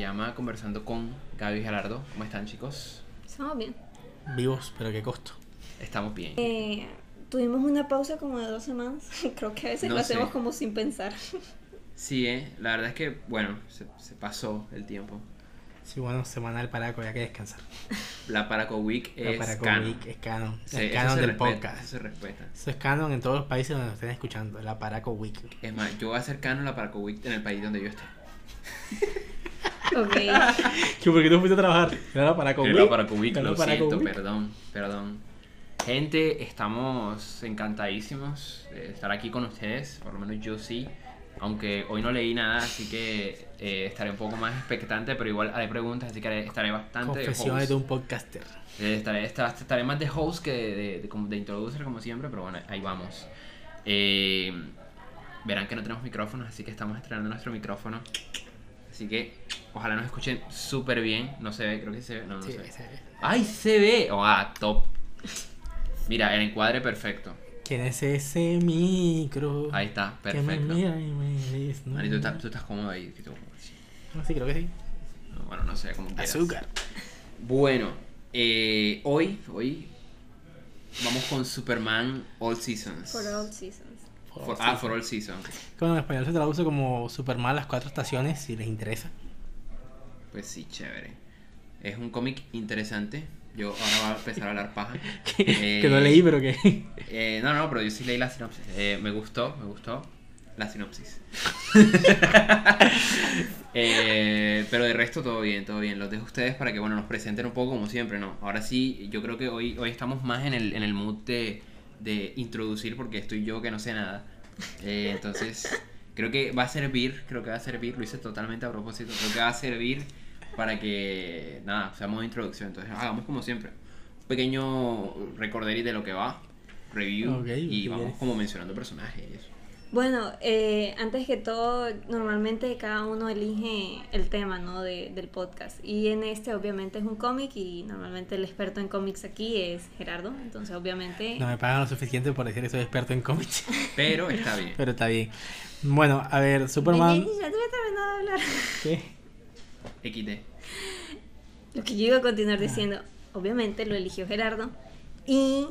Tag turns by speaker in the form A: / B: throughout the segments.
A: llama Conversando con Gaby y Gerardo. ¿Cómo están, chicos?
B: Estamos bien.
C: Vivos, pero a qué costo.
A: Estamos bien.
B: Eh, tuvimos una pausa como de dos semanas. Creo que a veces
A: No
B: lo hacemos
A: sé.
B: como sin pensar.
A: Sí, eh. La verdad es que, bueno, se, se pasó el tiempo.
C: Sí, bueno, semana del Paraco, ya que descansar.
A: La Paraco Week
C: La
A: es
C: Paraco
A: canon.
C: Week es canon.
A: Sí,
C: es canon del
A: respeta,
C: podcast.
A: Eso se respeta.
C: Eso es canon en todos los países donde nos estén escuchando. La Paraco Week.
A: Es más, yo voy a hacer canon la Paraco Week en el país donde yo esté.
B: Ok.
C: ¿Qué, ¿Por qué tú fuiste a trabajar? Era la Paraco
A: Era
C: Era la
A: lo
C: Paraco
A: siento, perdón, perdón. Gente, estamos encantadísimos de estar aquí con ustedes, por lo menos yo sí. Aunque hoy no leí nada, así que eh, estaré un poco más expectante, pero igual haré preguntas, así que estaré bastante de
C: Confesiones
A: host.
C: de un podcaster.
A: Eh, estaré, esta- estaré más de host que de, de, de, como de introducer, como siempre, pero bueno, ahí vamos. Eh, verán que no tenemos micrófonos, así que estamos estrenando nuestro micrófono. Así que ojalá nos escuchen súper bien. No se ve, creo que se ve. No, no
C: Sí,
A: se ve. ¡Ay, se ve! Oh, ah, top. Mira, el encuadre perfecto.
C: ¿Quién es ese micro?
A: Ahí está,
C: me
A: perfecto.
C: mira y me dice, no.
A: Mari, tú estás, tú estás cómodo ahí. que tú-
C: No, sí, creo que sí.
A: no, bueno, no sé, como quieras.
C: Azúcar.
A: Bueno, eh, hoy, hoy vamos con Superman All Seasons.
B: For all seasons.
A: For- ah, for All Seasons.
C: Bueno, en español se traduce como Superman las cuatro estaciones, si les interesa.
A: Pues sí, chévere. Es un cómic interesante. Yo ahora voy a empezar a hablar paja.
C: que,
A: Eh,
C: que no leí, pero que.
A: Eh, no, no, pero yo sí leí la sinopsis. Eh, me gustó, me gustó la sinopsis. Eh, pero de resto todo bien, todo bien. Los dejo a ustedes para que bueno nos presenten un poco como siempre, ¿no? Ahora sí, yo creo que hoy, hoy estamos más en el, en el mood de, de introducir porque estoy yo que no sé nada. Eh, entonces, creo que va a servir, creo que va a servir, lo hice totalmente a propósito, creo que va a servir para que, nada, seamos de introducción. Entonces, hagamos como siempre. Un pequeño recorderis de lo que va, review,
C: Ok,
A: y vamos como mencionando personajes y eso.
B: Bueno, eh, antes que todo, normalmente cada uno elige el tema ¿no? de, del podcast. Y en este obviamente es un cómic y normalmente el experto en cómics aquí es Gerardo. Entonces obviamente...
C: No me pagan lo suficiente por decir que soy experto en cómics.
A: Pero está bien.
C: pero está bien. Bueno, a ver, Superman.
B: Ya te voy a terminar de hablar.
C: ¿Qué?
A: XD.
B: Lo que yo iba a continuar diciendo, obviamente lo eligió Gerardo. Y.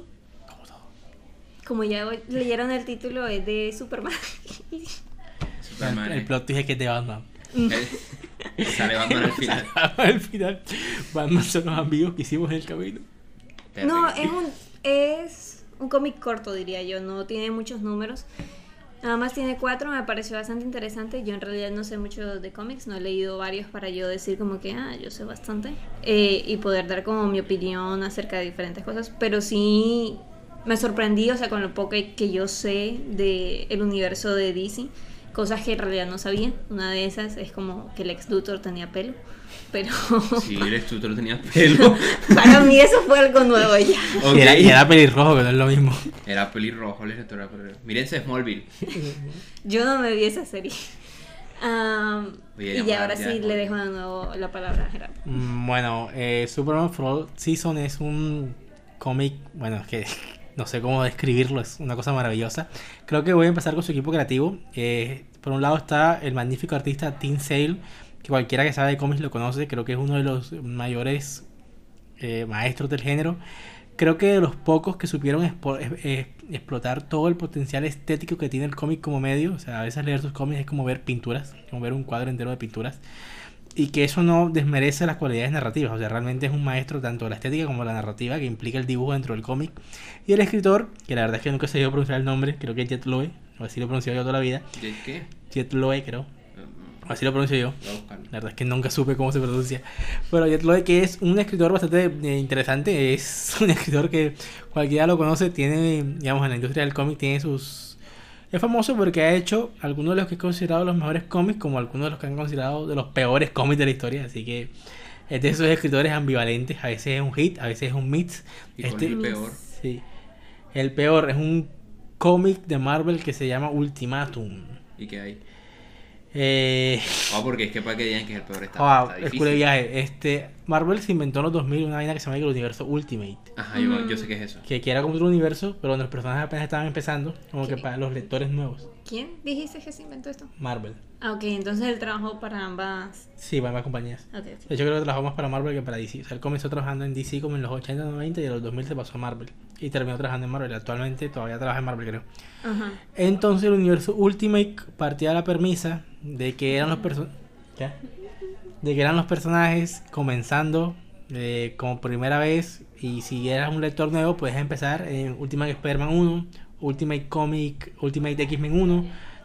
C: como
B: ya leyeron el título, es de Superman.
A: Superman.
C: El, el plot twist es que es de Batman.
A: Eh, Sale Batman al final.
C: Al final, Batman son los amigos que hicimos en el camino.
B: no, es un, es un cómic corto, diría yo. No tiene muchos números. Nada más tiene cuatro, me pareció bastante interesante. Yo en realidad no sé mucho de cómics, no he leído varios para yo decir como que, ah, yo sé bastante. Eh, y poder dar como mi opinión acerca de diferentes cosas. Pero sí me sorprendí, o sea, con lo poco que yo sé del universo de DC. Cosas que en realidad no sabía. Una de esas es como que el ex Luthor tenía pelo. Pero
A: Sí, eres tú, tú lo tenías pelo.
B: para mí eso fue algo nuevo ya.
A: Ok.
C: Y, era, y era pelirrojo, que no es lo mismo.
A: Era pelirrojo, el escritor era pelirrojo. Mírense Smallville.
B: Yo no me vi esa serie.
A: Oye,
B: y
A: ya
B: ahora
A: ya,
B: sí le dejo de nuevo la palabra a Gerardo.
C: Mm, Bueno, eh, Superman for All Season es un cómic, bueno, es que no sé cómo describirlo, es una cosa maravillosa. Creo que voy a empezar con su equipo creativo. Eh, por un lado está el magnífico artista Tim Sale, que cualquiera que sabe de cómics lo conoce, creo que es uno de los mayores eh, maestros del género. Creo que de los pocos que supieron explotar todo el potencial estético que tiene el cómic como medio. O sea, a veces leer sus cómics es como ver pinturas, como ver un cuadro entero de pinturas y que eso no desmerece las cualidades narrativas. O sea, realmente es un maestro tanto de la estética como de la narrativa que implica el dibujo dentro del cómic. Y el escritor, que la verdad es que nunca se dio a pronunciar el nombre, creo que es Jet Loe, o así lo he pronunciado yo toda la vida.
A: ¿De qué?
C: Jet Loe, creo, o así lo pronuncio yo. La verdad es que nunca supe cómo se pronuncia. Bueno, Jet Loe, que es un escritor bastante eh, interesante, es un escritor que cualquiera lo conoce, tiene, digamos, en la industria del cómic, tiene sus... Es famoso porque ha hecho algunos de los que he considerado los mejores cómics, como algunos de los que han considerado de los peores cómics de la historia, así que es de esos escritores ambivalentes, a veces es un hit, a veces es un mix.
A: ¿Y
C: Este-
A: es el peor?
C: Sí. El peor es un cómic de Marvel que se llama Ultimatum.
A: ¿Y qué hay?
C: Eh,
A: Ah, porque es que para que digan que es el peor está,
C: Wow,
A: está
C: el culo de viaje. Este, Marvel se inventó en los 2000 una vaina que se llama el universo Ultimate.
A: Ajá, yo, yo sé qué es eso.
C: Que, que era como otro universo, pero donde los personajes apenas estaban empezando, como que para los lectores nuevos.
B: ¿Quién dijiste que se inventó esto?
C: Marvel.
B: Ah, ok, entonces él trabajó para ambas.
C: Sí, para ambas compañías.
B: Ok,
C: De
B: ok.
C: hecho, creo que trabajó más para Marvel que para DC. O sea, él comenzó trabajando en DC como en los 80, 90 y en los 2000 se pasó a Marvel. Y terminó trabajando en Marvel. Actualmente todavía trabaja en Marvel, creo.
B: Ajá.
C: Entonces el universo Ultimate partía de la premisa de que eran los personajes. De que eran los personajes comenzando eh, como primera vez. Y si eras un lector nuevo, puedes empezar en Ultimate Spider-Man 1, Ultimate Comic, Ultimate X-Men 1.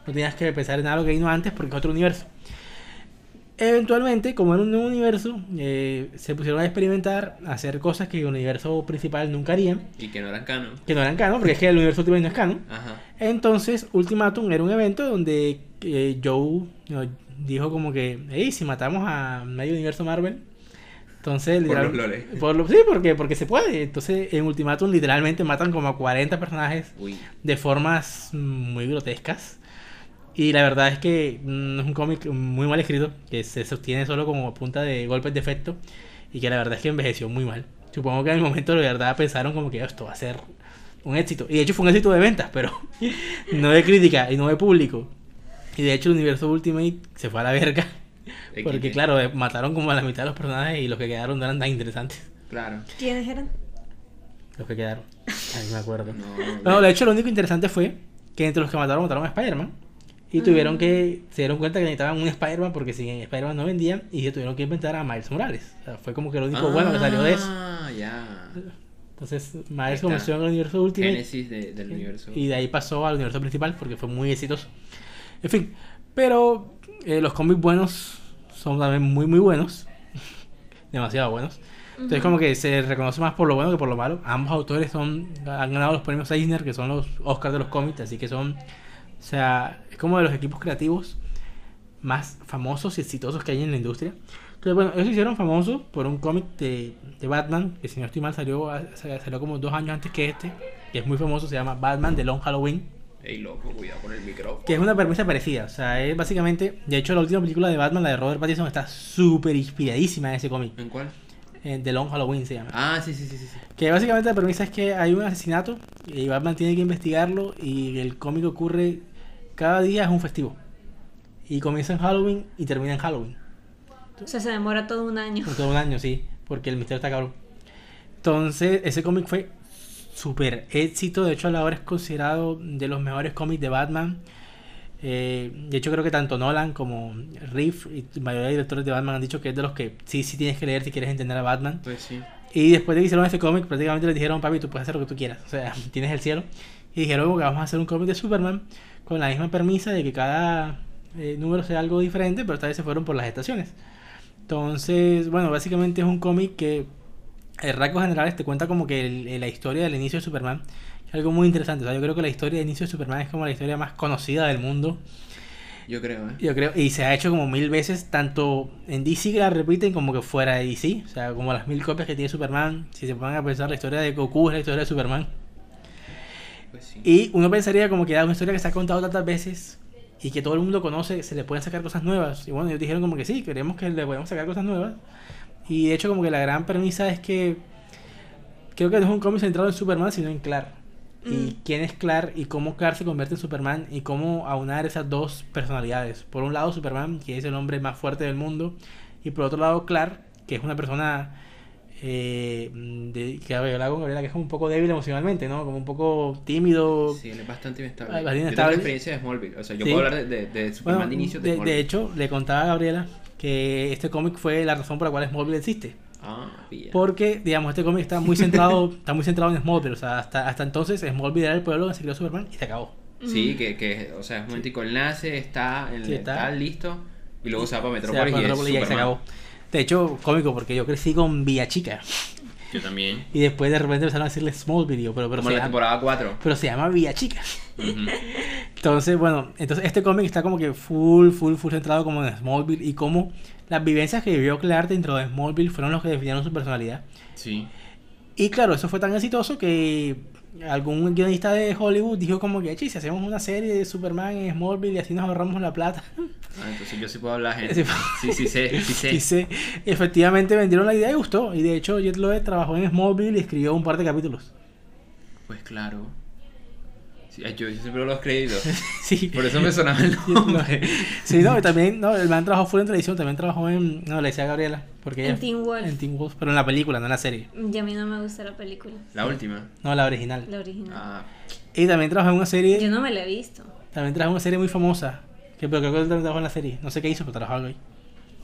C: No tenías que empezar en algo que vino antes porque es otro universo. Eventualmente, como era un nuevo universo, eh, se pusieron a experimentar, a hacer cosas que el universo principal nunca harían,
A: Y que no eran canon.
C: que no eran canon, porque es que el universo Ultimate no es canon.
A: Ajá.
C: Entonces, Ultimatum era un evento donde eh, Joe dijo como que, hey, si matamos a medio universo Marvel, entonces
A: Por los loles.
C: por lo- sí, porque, porque se puede. Entonces, en Ultimatum literalmente matan como a 40 personajes
A: Uy.
C: de formas muy grotescas. Y la verdad es que mm, es un cómic muy mal escrito, que se sostiene solo como punta de golpes de efecto y que la verdad es que envejeció muy mal. Supongo que en el momento de verdad pensaron como que esto va a ser un éxito. Y de hecho fue un éxito de ventas, pero no de crítica y no de público. Y de hecho el universo Ultimate se fue a la verga. Porque claro, eh, mataron como a la mitad de los personajes y los que quedaron no eran tan interesantes.
A: Claro.
B: ¿Quiénes eran?
C: Los que quedaron. Ay, me acuerdo.
A: No,
C: No, de hecho lo único interesante fue que entre los que mataron, mataron a Spider-Man. Y tuvieron que, se dieron cuenta que necesitaban un Spider-Man porque sin Spider-Man no vendían y se tuvieron que inventar a Miles Morales. O sea, fue como que lo único bueno que salió de eso.
A: Ah, ya.
C: Entonces Miles comenzó en el universo Ultimate
A: Génesis de- del universo.
C: y de ahí pasó al universo principal porque fue muy exitoso. En fin, pero eh, los cómics buenos son también muy muy buenos. Demasiado buenos. Entonces como que se reconoce más por lo bueno que por lo malo. Ambos autores son han ganado los premios Eisner, que son los Oscars de los cómics, así que son o sea, es como de los equipos creativos más famosos y exitosos que hay en la industria. Entonces, bueno, ellos se hicieron famosos por un cómic de, de Batman, que si no estoy mal salió, salió como dos años antes que este, que es muy famoso, se llama Batman The Long Halloween,
A: Ey, loco, cuidado con el micrófono.
C: que es una premisa parecida. O sea, es básicamente, de hecho, la última película de Batman, la de Robert Pattinson, está súper inspiradísima en ese cómic.
A: ¿En cuál?
C: Eh, The Long Halloween se llama.
A: Ah, sí, sí, sí. sí.
C: Que básicamente la premisa es que hay un asesinato y Batman tiene que investigarlo y el cómic ocurre cada día es un festivo. Y comienza en Halloween y termina en Halloween.
B: O sea, se demora todo un año.
C: Todo un año, sí, porque el misterio está cabrón. Entonces, ese cómic fue súper éxito. De hecho, a la hora es considerado de los mejores cómics de Batman. Eh, de hecho, creo que tanto Nolan como Riff y la mayoría de directores de Batman han dicho que es de los que sí, sí tienes que leer si quieres entender a Batman.
A: Pues sí.
C: Y después de que hicieron ese cómic, prácticamente les dijeron, papi, tú puedes hacer lo que tú quieras. O sea, tienes el cielo. Y dijeron que vamos a hacer un cómic de Superman con la misma premisa de que cada eh, número sea algo diferente, pero esta vez se fueron por las estaciones. Entonces, bueno, básicamente es un cómic que, en rasgos generales, te cuenta como que el- la historia del inicio de Superman. Es algo muy interesante. O sea, yo creo que la historia del inicio de Superman es como la historia más conocida del mundo.
A: Yo creo, ¿eh?
C: Yo creo, y se ha hecho como mil veces, tanto en DC que la repiten como que fuera de DC. O sea, como las mil copias que tiene Superman. Si se ponen a pensar, la historia de Goku es la historia de Superman.
A: Pues sí.
C: Y uno pensaría como que es una historia que se ha contado tantas veces y que todo el mundo conoce, se le pueden sacar cosas nuevas. Y bueno, ellos dijeron como que sí, queremos que le podemos sacar cosas nuevas. Y de hecho como que la gran premisa es que creo que no es un cómic centrado en Superman, sino en Clark. Y
B: Mm.
C: quién es Clark y cómo Clark se convierte en Superman y cómo aunar esas dos personalidades. Por un lado Superman, que es el hombre más fuerte del mundo, y por otro lado Clark, que es una persona eh, de, que habla con Gabriela, que es como un poco débil emocionalmente, ¿no? Como un poco tímido.
A: Sí, él es bastante inestable.
C: Bastante
A: Yo tengo
C: inestable.
A: la experiencia de Smallville. O sea, yo
C: Sí.
A: puedo hablar de, de, de Superman
C: Bueno,
A: de inicio de,
C: de,
A: Smallville.
C: de hecho, le contaba a Gabriela que este cómic fue la razón por la cual Smallville existe.
A: Ah.
C: Porque, digamos, este cómic está muy centrado, está muy centrado en Smallville. O sea, hasta, hasta entonces Smallville era el pueblo donde se creó Superman y se acabó.
A: Sí, que, que, o sea, es un momentico, él nace, está, en,
C: Sí, está.
A: está listo, y luego se va para Metrópolis y, es
C: y ahí se acabó. De hecho, cómico, porque yo crecí con Villa Chica.
A: Yo también.
C: Y después de repente empezaron a decirle Smallville. y yo, Pero, pero,
A: Como
C: se
A: la
C: llama,
A: temporada 4.
C: pero se llama Villa Chica. Entonces, bueno, entonces este cómic está como que full, full, full centrado como en Smallville y como las vivencias que vivió Clark dentro de Smallville fueron los que definieron su personalidad.
A: Sí.
C: Y claro, eso fue tan exitoso que algún guionista de Hollywood dijo como que, "Che, si hacemos una serie de Superman en Smallville y así nos ahorramos la plata.
A: Ah, entonces yo sí puedo hablar, gente.
C: Sí.
A: Sí, sí, sé, sí sé.
C: Efectivamente vendieron la idea y gustó. Y de hecho, Jet Loeb trabajó en Smallville y escribió un par de capítulos.
A: Pues claro. Sí, yo, yo siempre los créditos.
C: Sí.
A: Por eso me sonaba el nombre.
C: Sí, no, y también, no, el man trabajó fuera en televisión, también trabajó en, no, le decía a Gabriela, porque
B: En
C: ella,
B: Teen Wolf.
C: en Teen Wolf, pero en la película, no en la serie,
B: Y a mí no me gusta la película,
A: La última.
C: no la original.
B: la original.
A: Ah,
C: Y también trabajó en una serie,
B: Yo no me la he visto.
C: también trabajó en una serie muy famosa, que pero creo que también trabajó en la serie, no sé qué hizo, pero trabajó algo ahí.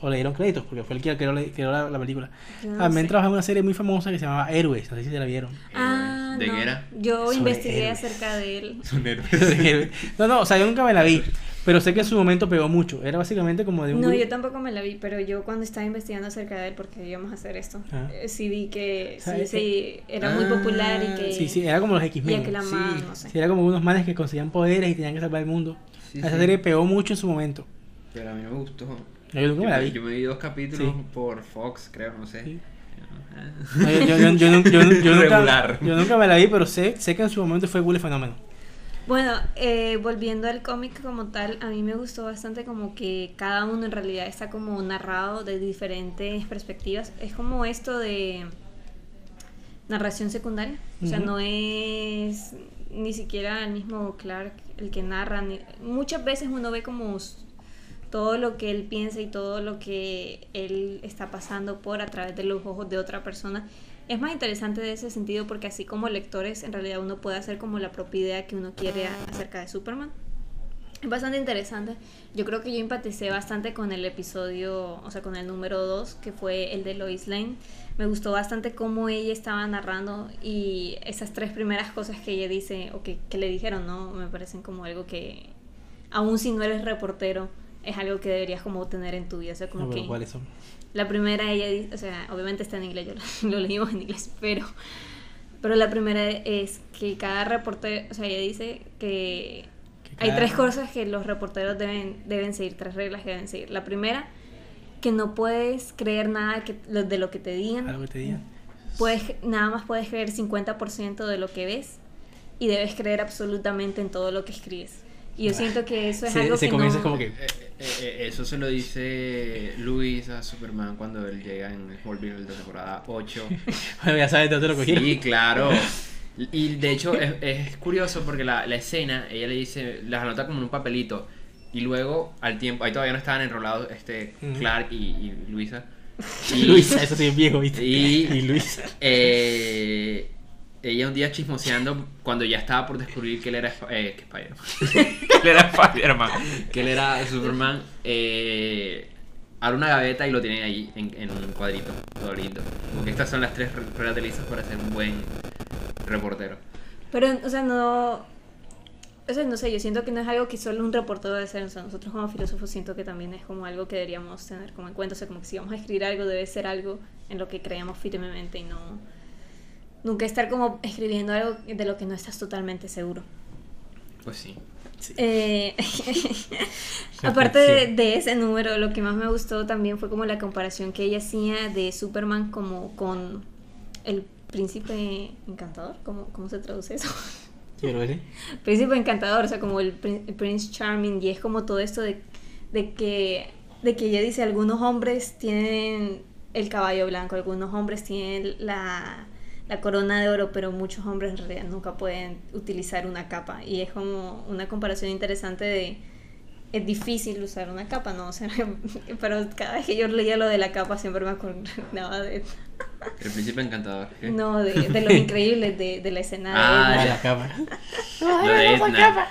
C: O le dieron créditos, porque fue el que creó, creó la, la película.
B: No
C: también
B: sé.
C: trabajó en una serie muy famosa que se llamaba Héroes, no sé si se la vieron.
B: Ah,
A: ¿De
B: no.
A: qué era?
B: Yo
C: Sobre
B: investigué
C: héroes.
B: acerca de él.
A: son héroes.
C: no, no, o sea, yo nunca me la vi, pero sé que en su momento pegó mucho. Era básicamente como de un
B: No,
C: grupo-
B: yo tampoco me la vi, pero yo cuando estaba investigando acerca de él, porque íbamos a hacer esto,
C: Ah.
B: eh, sí vi que sí, sí, era muy
A: Ah,
B: popular y que,
C: Sí, sí, era como los X-Men.
B: a que la
A: Sí.
B: no sé.
C: Sí, era como unos manes que conseguían poderes y tenían que salvar el mundo.
A: Sí,
C: Esa
A: sí.
C: serie pegó mucho en su momento.
A: Pero a mí me gustó.
C: Yo nunca
A: Yo
C: me la vi.
A: yo me vi dos capítulos
C: Sí.
A: por Fox, creo, no sé.
C: Sí. No, yo, yo- yo- yo nun- yo nun- yo nunca,
A: Regular.
C: yo nunca me la vi, pero sé, sé que en su momento fue Bully Fenómeno.
B: Bueno, eh, volviendo al cómic como tal, a mí me gustó bastante como que cada uno en realidad está como narrado de diferentes perspectivas. Es como esto de narración secundaria. O sea,
C: Ujú.
B: no es ni siquiera el mismo Clark el que narra. ni- Muchas veces uno ve como s- todo lo que él piensa y todo lo que él está pasando por a través de los ojos de otra persona. Es más interesante de ese sentido porque así como lectores en realidad uno puede hacer como la propia idea que uno quiere acerca de Superman. Es bastante interesante. Yo creo que yo empaticé bastante con el episodio, o sea, con el número 2, que fue el de Lois Lane. Me gustó bastante cómo ella estaba narrando y esas tres primeras cosas que ella dice, o que, que le dijeron, ¿no? Me parecen como algo que, aun si no eres reportero, es algo que deberías como tener en tu vida. O sea, como
C: No,
B: que...
C: ¿cuáles son?
B: La primera ella dice, o sea, obviamente está en inglés, yo lo, lo leímos en inglés, pero, pero la primera es que cada reportero, o sea, ella dice que
C: Que
B: hay tres cosas que los reporteros deben, deben seguir, tres reglas que deben seguir. La primera, que no puedes creer nada que, de lo que te digan,
C: Algo que te digan.
B: puedes, nada más puedes creer 50% de lo que ves y debes creer absolutamente en todo lo que escribes. Y yo siento que eso es
C: Se,
B: algo
C: se
B: que
C: comienza
B: no...
C: como que.
A: Eh, eh, eh, eso se lo dice Luis a Superman cuando él llega en Smallville de temporada 8.
C: Bueno, ya sabes de dónde lo cogieron.
A: Sí, claro. Y de hecho es, es curioso porque la, la escena, ella le dice, las anota como en un papelito. Y luego, al tiempo, ahí todavía no estaban enrolados este. Clark y, y Luisa. Y,
C: Luisa, eso sí es viejo, ¿viste?
A: Y,
C: Y Luisa.
A: eh, ella un día chismoseando cuando ya estaba por descubrir que él era eh, que Spider-Man. que él era Spider-Man. Que él era Superman. Eh, abre una gaveta y lo tiene ahí en, en un cuadrito, cuadrito. Porque estas son las tres reglas de Lisa para ser un buen reportero.
B: Pero, o sea, no. O sea, no sé, yo siento que no es algo que solo un reportero debe hacer. O sea, nosotros como filósofos siento que también es como algo que deberíamos tener como en cuenta. O sea, como que si vamos a escribir algo, debe ser algo en lo que creamos firmemente y no. Nunca estar como escribiendo algo de lo que no estás totalmente seguro.
A: Pues sí.
B: Eh, aparte de, de ese número, lo que más me gustó también fue como la comparación que ella hacía de Superman como con el príncipe encantador. ¿Cómo, cómo se traduce eso? Príncipe encantador, o sea, como el, prin- el Prince Charming, y es como todo esto de, de que de que ella dice algunos hombres tienen el caballo blanco, algunos hombres tienen la, la corona de oro, pero muchos hombres en realidad nunca pueden utilizar una capa. Y es como una comparación interesante de es difícil usar una capa, ¿no? O sea, pero cada vez que yo leía lo de la capa siempre me acordaba de,
A: El príncipe encantador. ¿qué?
B: no, de, de los increíbles de, de la escena de
A: Ah.
C: Ah, la cama.
A: Lo de Edna.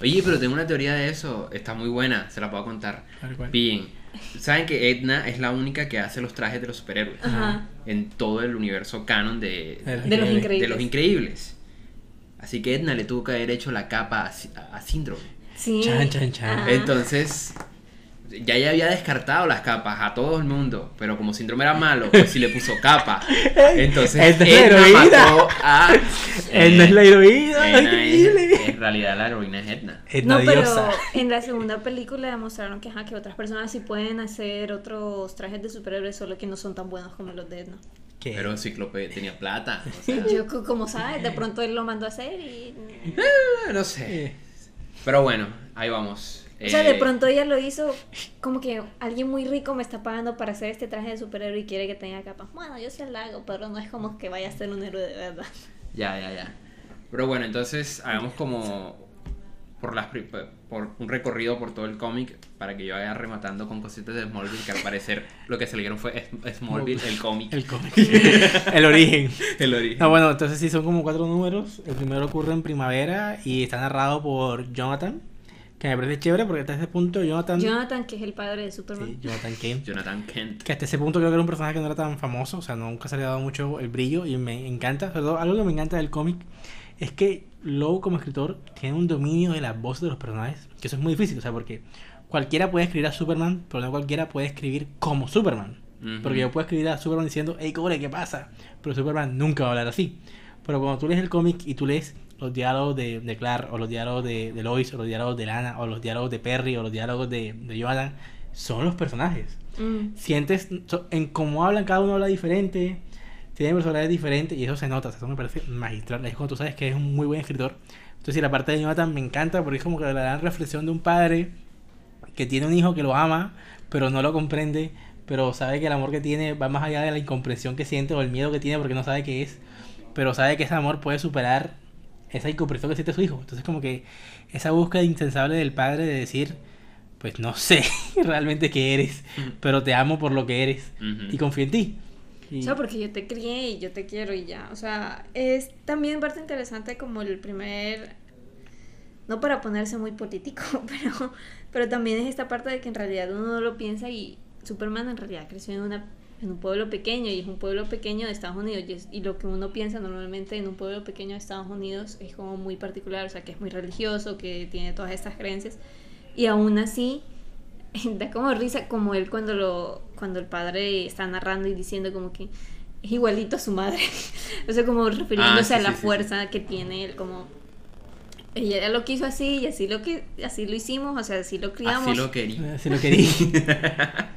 A: Oye, pero tengo una teoría de eso. Está muy buena, se la puedo contar. Bien. Saben que Edna es la única que hace los trajes de los superhéroes.
B: Ajá.
A: En todo el universo canon de,
C: De los
B: De los
C: increíbles.
B: increíbles.
A: de los increíbles. Así que Edna le tuvo que haber hecho la capa a, a Síndrome.
B: Sí.
C: Chan, chan, chan.
B: Ajá.
A: Entonces, ya ella había descartado las capas a todo el mundo, pero como síndrome era malo, pues sí le puso capa. Entonces,
C: es la
A: mató a.
C: Edna es la heroína,
A: Edna es-
C: increíble.
A: en realidad, la heroína es Edna.
C: Edna
B: No, pero en la segunda película demostraron que, ajá, que otras personas sí pueden hacer otros trajes de superhéroes, solo que no son tan buenos como los de Edna.
C: ¿Qué?
A: Pero Cíclope tenía plata. O sea,
B: Yo, co- como sabes, de pronto él lo mandó a hacer y...
A: eh, no sé. Pero bueno, ahí vamos.
B: O sea, de
A: Eh,
B: pronto ella lo hizo como que alguien muy rico me está pagando para hacer este traje de superhéroe y quiere que tenga capas. Bueno, yo se la hago, pero no es como que vaya a ser un héroe de verdad.
A: Ya, ya, ya. Pero bueno, entonces hagamos como por las por un recorrido por todo el cómic para que yo vaya rematando con cositas de Smallville que al parecer lo que salieron fue Es- Smallville, el cómic,
C: El cómic. el origen.
A: el origen.
C: No, bueno, entonces sí son como cuatro números. El primero ocurre en primavera y está narrado por Jonathan, que me parece chévere porque hasta ese punto Jonathan...
B: Jonathan, que es el padre de Superman.
C: Sí, Jonathan Kane.
A: Jonathan Kent.
C: Que hasta ese punto creo que era un personaje que no era tan famoso, o sea, nunca se le ha dado mucho el brillo y me encanta. Sobre todo, algo que me encanta del cómic es que Lowe como escritor tiene un dominio de las voces de los personajes, que eso es muy difícil, o sea, porque cualquiera puede escribir a Superman, pero no cualquiera puede escribir como Superman.
A: Ujú.
C: Porque yo puedo escribir a Superman diciendo, hey, cobre, ¿qué pasa? Pero Superman nunca va a hablar así. Pero cuando tú lees el cómic y tú lees los diálogos de, de Clark, o los diálogos de, de Lois, o los diálogos de Lana, o los diálogos de Perry, o los diálogos de, de Jonathan, son los personajes
B: Mm.
C: sientes so- en cómo hablan, cada uno habla diferente, tiene personalidades diferentes y eso se nota, o sea, eso me parece magistral. Es cuando tú sabes que es un muy buen escritor. Entonces, y la parte de Jonathan me encanta porque es como que la gran reflexión de un padre que tiene un hijo que lo ama, pero no lo comprende, pero sabe que el amor que tiene va más allá de la incomprensión que siente o el miedo que tiene porque no sabe qué es, pero sabe que ese amor puede superar esa incomprensión que siente su hijo. Entonces, como que esa búsqueda incansable del padre de decir, pues no sé realmente qué eres, pero te amo por lo que eres
A: Ujú.
C: y confío en ti. Y-
B: O sea, porque yo te crié y yo te quiero y ya. O sea, es también parte interesante como el primer... No para ponerse muy político, pero, pero también es esta parte de que en realidad uno no lo piensa y Superman en realidad creció en, una, en un pueblo pequeño y es un pueblo pequeño de Estados Unidos y, es- y lo que uno piensa normalmente en un pueblo pequeño de Estados Unidos es como muy particular, o sea, que es muy religioso, que tiene todas estas creencias y aún así da como risa como él cuando lo cuando el padre está narrando y diciendo como que es igualito a su madre o sea como refiriéndose
A: Ah, sí,
B: a la
A: sí, sí,
B: fuerza que tiene él como ella lo quiso así y así lo que así lo hicimos o sea así lo criamos
A: Así lo quería.
C: Así lo quería.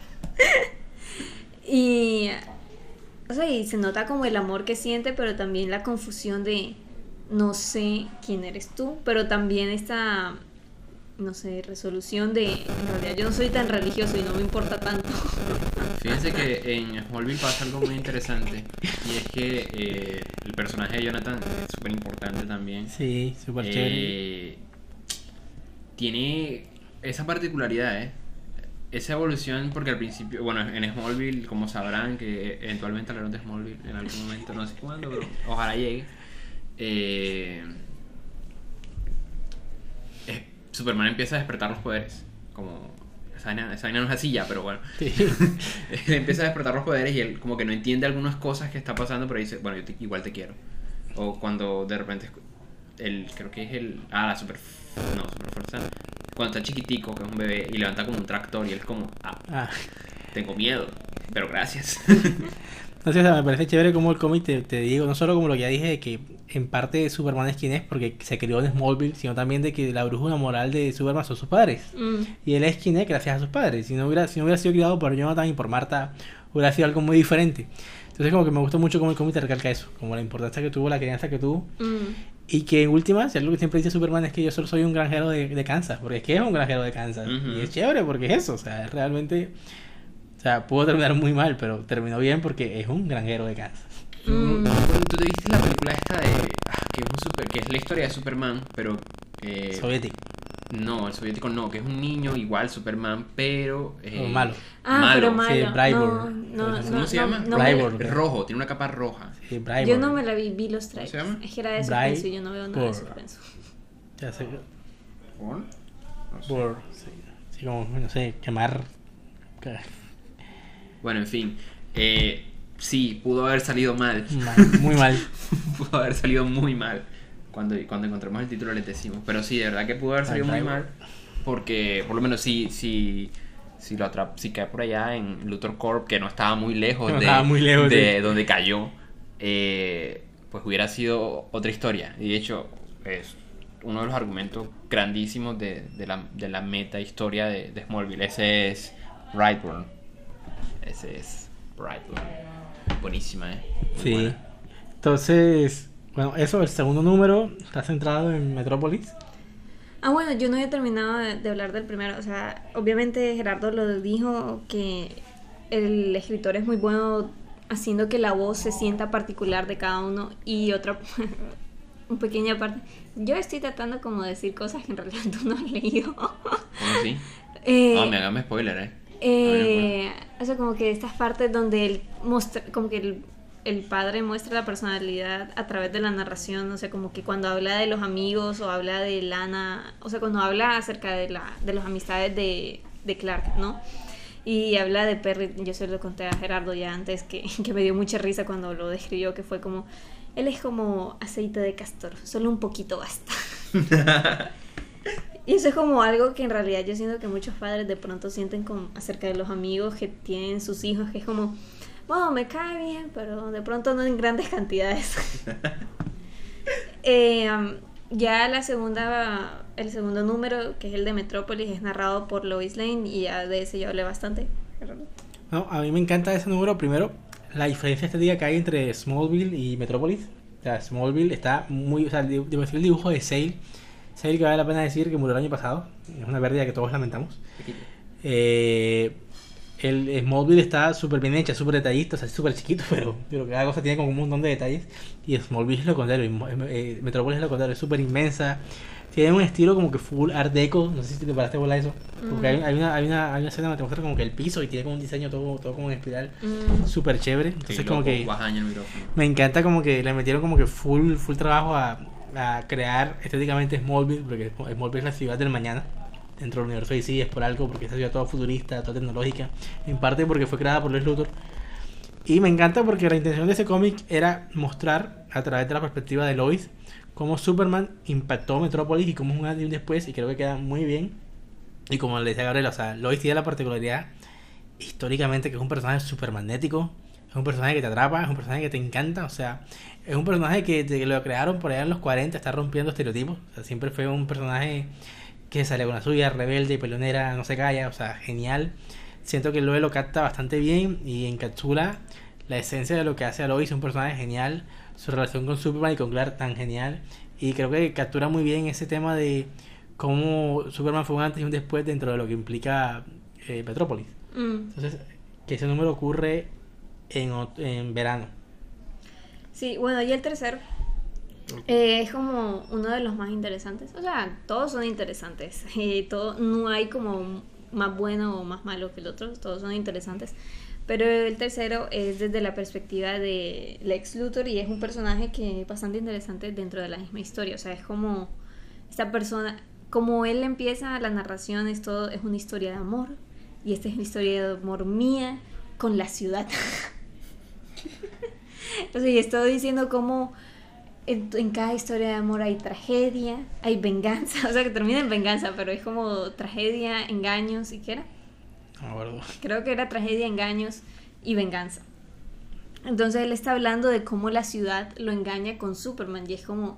B: y o sea y se nota como el amor que siente pero también la confusión de no sé quién eres tú pero también esta no sé resolución de en realidad yo no soy tan religioso y no me importa tanto
A: Fíjense que en Smallville pasa algo muy interesante y es que eh, el personaje de Jonathan es súper importante también.
C: Sí, súper chévere.
A: Eh, tiene esa particularidad, ¿eh? Esa evolución, porque al principio, bueno, en Smallville, como sabrán, que eventualmente hablaron de Smallville en algún momento, no sé cuándo, pero ojalá llegue. eh, eh, Superman empieza a despertar los poderes. Como. Esa vaina, esa vaina no es así ya, pero bueno.
C: Sí.
A: Él empieza a despertar los poderes y él como que no entiende algunas cosas que está pasando, pero dice, bueno, yo te- igual te quiero. O cuando de repente, el, creo que es el, ah, la super, no, super fuerza. Cuando está chiquitico, que es un bebé, y levanta como un tractor y él como, ah,
C: Ah.
A: tengo miedo, pero gracias.
C: Entonces, o sea, me parece chévere como el cómic te, te digo, no solo como lo que ya dije, de que en parte Superman es quien es porque se crió en Smallville, sino también de que la brújula moral de Superman son sus padres.
B: Mm.
C: Y él es quien es gracias a sus padres. Si no hubiera, si no hubiera sido criado por Jonathan y por Marta, hubiera sido algo muy diferente. Entonces como que me gustó mucho como el cómic te recalca eso, como la importancia que tuvo, la crianza que tuvo.
B: Mm.
C: Y que en últimas, algo que siempre dice Superman es que yo solo soy un granjero de, de Kansas, porque es que es un granjero de Kansas. Y es chévere porque es eso, o sea, es realmente... O sea, pudo terminar muy mal, pero terminó bien porque es un granjero de Kansas.
B: Mm.
A: Tú te viste la película esta de, ah, que es, un super, que es la historia de Superman, pero... eh,
C: Soviético.
A: No, el soviético no, que es un niño igual Superman, pero... eh,
C: malo.
B: Ah,
A: Malo.
B: pero
A: Sí,
B: malo.
C: Brybor.
B: No, no,
C: ¿Cómo
B: no,
A: se
B: no,
A: llama?
B: no.
A: Es rojo, tiene una capa roja.
C: Sí, Brybor.
B: Yo no me la vi, vi los trailers.
A: se llama?
B: Es que era de suspenso y yo no veo nada de suspenso.
C: Ya sé,
A: ¿Por? Sé.
C: por... Sí, sí, como, no sé, quemar...
A: Bueno, en fin. Eh, sí, pudo haber salido mal.
C: Mal, muy mal.
A: pudo haber salido muy mal. Cuando, cuando encontremos el título les decimos. Pero sí, de verdad que pudo haber salido muy mal. Porque, por lo menos, si, si, si lo atrap si cae por allá en Luthor Corp, que no estaba muy lejos
C: No
A: de,
C: estaba muy lejos,
A: de
C: sí.
A: donde cayó, eh, pues hubiera sido otra historia. Y de hecho, es uno de los argumentos grandísimos de, de la, de la meta historia de, de Smallville. Ese es Brightburn. Ese es Brightburn. Buenísima, ¿eh? Muy
C: Sí.
A: buena.
C: Entonces, bueno, eso, el segundo número está centrado en Metrópolis.
B: Ah, bueno, yo no había terminado de, de hablar del primero. O sea, obviamente Gerardo lo dijo que el escritor es muy bueno haciendo que la voz se sienta particular de cada uno. Y otra, una pequeña parte. Yo estoy tratando como de decir cosas que en realidad tú no has leído.
A: ¿Cómo así?
B: Eh,
A: No, me hágame spoiler, eh.
B: eh, o sea, como que estas partes donde él muestra, como que el, el padre muestra la personalidad a través de la narración, o sea, como que cuando habla de los amigos o habla de Lana, o sea, cuando habla acerca de, la, de las amistades de, de Clark, ¿no? Y habla de Perry, yo se lo conté a Gerardo ya antes, que, que me dio mucha risa cuando lo describió, que fue como, él es como aceite de castor, solo un poquito basta. Y eso es como algo que en realidad yo siento que muchos padres de pronto sienten como acerca de los amigos que tienen sus hijos, que es como, bueno, me cae bien, pero de pronto no en grandes cantidades. Eh, um, ya la segunda, el segundo número, que es el de Metrópolis, es narrado por Lois Lane y ya de ese yo hablé bastante.
C: No, a mí me encanta ese número. Primero, la diferencia estética que hay entre Smallville y Metropolis. O sea, Smallville está muy. O sea, el el dibujo de Sale. Sale que vale la pena decir que murió el año pasado. Es una pérdida que todos lamentamos. Eh, el Smallville está súper bien hecha, súper detallista, o sea, súper chiquito, pero, pero cada cosa tiene como un montón de detalles. Y Smallville es lo contrario, eh, Metropolis es lo contrario, es súper inmensa. Tiene un estilo como que full art deco, no sé si te paraste bola eso. Porque hay, hay una, hay, una, hay una escena donde te muestra como que el piso y tiene como un diseño todo, todo como en espiral,
B: Mm,
C: súper chévere. Entonces
A: Sí,
C: como
A: loco,
C: que me encanta como que le metieron como que full, full trabajo a, a crear estéticamente Smallville, porque Smallville es la ciudad del mañana dentro del universo DC, es por algo, porque es esa ciudad toda futurista, toda tecnológica, en parte porque fue creada por Lex Luthor. Y me encanta porque la intención de ese cómic era mostrar a través de la perspectiva de Lois cómo Superman impactó Metrópolis y cómo es un un después, y creo que queda muy bien. Y como le decía Gabriela, o sea, Lois tiene la particularidad históricamente que es un personaje súper magnético, es un personaje que te atrapa, es un personaje que te encanta, o sea, es un personaje que, que lo crearon por allá en los 40 está rompiendo estereotipos, o sea, siempre fue un personaje que sale con la suya, rebelde, peleonera, no se calla, o sea, genial. Siento que Loe lo capta bastante bien y encapsula la esencia de lo que hace a Lois, un personaje genial, su relación con Superman y con Clark tan genial, y creo que captura muy bien ese tema de cómo Superman fue un antes y un después dentro de lo que implica eh, Metrópolis.
B: mm.
C: Entonces, que ese número ocurre en, en verano.
B: Sí, bueno, y el tercero eh, es como uno de los más interesantes. O sea, todos son interesantes. Eh, todo, no hay como más bueno o más malo que el otro, todos son interesantes. Pero el tercero es desde la perspectiva de Lex Luthor y es un personaje que es bastante interesante dentro de la misma historia. O sea, es como esta persona, como él empieza la narración, es todo, es una historia de amor. Y esta es una historia de amor mía con la ciudad. O sea, y estoy diciendo cómo en, en cada historia de amor hay tragedia, hay venganza, o sea, que termina en venganza, pero es como tragedia, engaños, ¿y qué era?
C: No me.
B: Creo que era tragedia, engaños y venganza. Entonces él está hablando de cómo la ciudad lo engaña con Superman y es como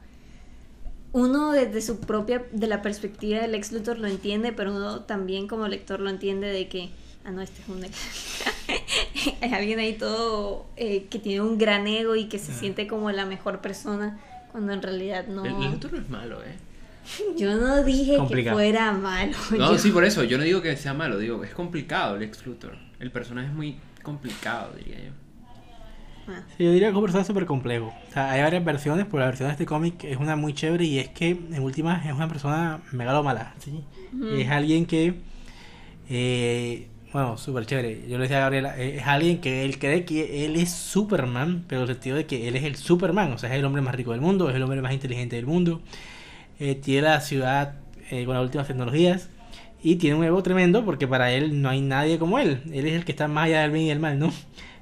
B: uno desde su propia, de la perspectiva del ex Luthor lo entiende, pero uno también como lector lo entiende de que, ah no, este es un hay alguien ahí todo eh, que tiene un gran ego y que se siente como la mejor persona cuando en realidad no.
A: El, el otro no es malo, ¿eh?
B: Yo no dije
C: Complicado.
B: que fuera malo.
A: No,
B: Yo-
A: sí, por eso. Yo no digo que sea malo, digo, es complicado el ex Luthor. El personaje es muy complicado, diría yo.
B: Ah.
C: Sí, yo diría que es un personaje súper complejo. O sea, hay varias versiones, pero la versión de este cómic es una muy chévere y es que en últimas es una persona megalómala. ¿sí?
B: Ujú.
C: Es alguien que, eh, bueno, súper chévere. Yo le decía a Gabriela, eh, es alguien que él cree que él es Superman, pero en el sentido de que él es el Superman, o sea, es el hombre más rico del mundo, es el hombre más inteligente del mundo, eh, tiene la ciudad eh, con las últimas tecnologías. Y tiene un ego tremendo porque para él no hay nadie como él. Él es el que está más allá del bien y del mal, ¿no?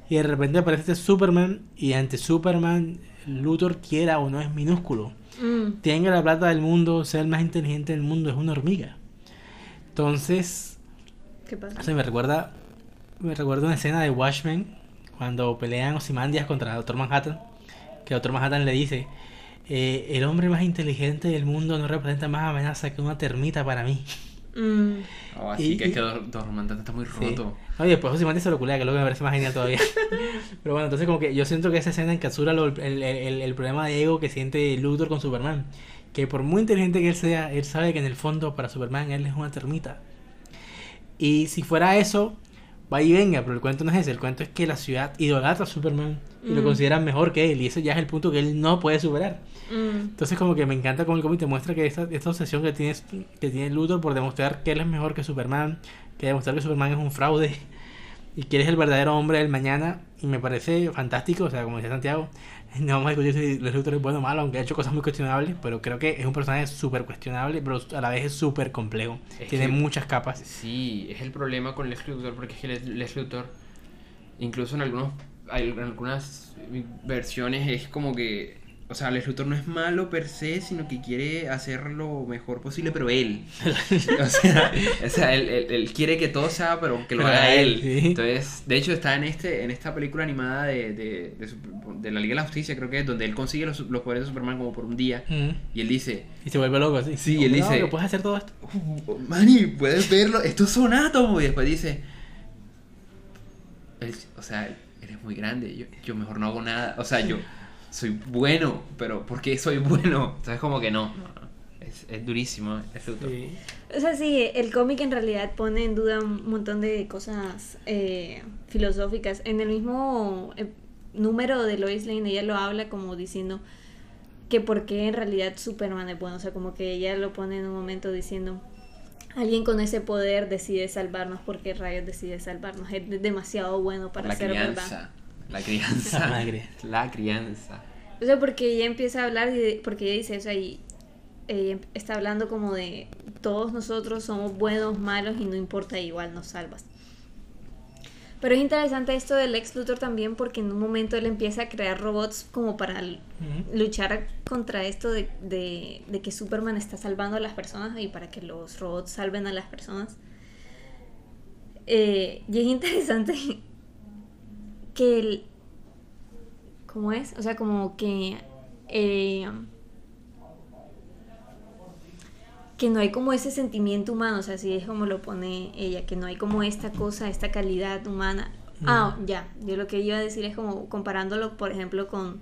C: Y de repente aparece este Superman y ante Superman Luthor quiera o no es minúsculo.
B: Mm.
C: Tenga la plata del mundo, sea el más inteligente del mundo, es una hormiga. Entonces,
B: ¿Qué pasa?
C: me recuerda me recuerda una escena de Watchmen cuando pelean Ozymandias contra Doctor Manhattan, que Doctor Manhattan le dice, eh, el hombre más inteligente del mundo no representa más amenaza que una termita para mí.
B: Mm.
A: Oh, así
C: Y-
A: que es que Dor- Dormantante está muy
C: Sí.
A: roto.
C: No, y después Ozymandias se lo culea, que es lo que me parece más genial todavía. Pero bueno, entonces como que yo siento que esa escena encapsula lo- el, el- el- el problema de ego que siente Luthor con Superman. Que por muy inteligente que él sea, él sabe que en el fondo para Superman él es una termita. Y si fuera eso, va y venga, pero el cuento no es ese. El cuento es que la ciudad idolatra a Superman y lo
B: Mm.
C: consideran mejor que él. Y ese ya es el punto que él no puede superar.
B: Mm.
C: Entonces como que me encanta como el cómic te muestra que esta, esta obsesión que tiene, que tiene Luthor por demostrar que él es mejor que Superman, que demostrar que Superman es un fraude y que él es el verdadero hombre del mañana y me parece fantástico, o sea, como decía Santiago, no vamos a discutir si Lex Luthor es bueno o malo, aunque ha hecho cosas muy cuestionables, pero creo que es un personaje súper cuestionable, pero a la vez es súper complejo,
A: Es
C: tiene
A: que-
C: muchas capas.
A: Sí, es el problema con Lex Luthor, porque es que Lex- Luthor, incluso en algunos en algunas versiones es como que, o sea, Lex Luthor no es malo per se, sino que quiere hacer lo mejor posible, pero él. o sea, o sea, él, él- él quiere que todo sea, pero que lo
C: Pero
A: haga
C: él,
A: él.
C: sí.
A: Entonces, de hecho, está en este en esta película animada de, de, de Super- de la Liga de la Justicia, creo que es, donde él consigue los, los poderes de Superman como por un día,
C: Mm.
A: y él dice,
C: Y se vuelve loco así.
A: Sí, él
C: No,
A: dice-
C: puedes hacer todo esto.
A: "Uh, Manny, puedes verlo, estos son átomos. Y después dice, "Él- o sea, eres muy grande, yo, yo mejor no hago nada. O sea, yo soy bueno, pero ¿por qué soy bueno? Entonces como que no. Es, es durísimo, es Luthor.
C: Sí.
B: O sea, sí, el cómic en realidad pone en duda un montón de cosas eh, filosóficas. En el mismo eh, número de Lois Lane, ella lo habla como diciendo que por qué en realidad Superman es bueno. O sea, como que ella lo pone en un momento diciendo, alguien con ese poder decide salvarnos porque Rayos decide salvarnos. Es demasiado bueno para
A: la
B: ser verdad.
A: La crianza,
C: La madre.
A: la crianza.
B: O sea, porque ella empieza a hablar, y de- porque ella dice, o sea, y ella está hablando como de todos nosotros somos buenos, malos y no importa, igual nos salvas. Pero es interesante esto del ex Luthor también porque en un momento él empieza a crear robots como para luchar contra esto de, de- de que Superman está salvando a las personas y para que los robots salven a las personas. Eh, y es interesante que el... ¿Cómo es? O sea, como que... eh, que no hay como ese sentimiento humano, o sea, así es como lo pone ella, que no hay como esta cosa, esta calidad humana. Ah, ya, yo lo que iba a decir es como comparándolo, por ejemplo, con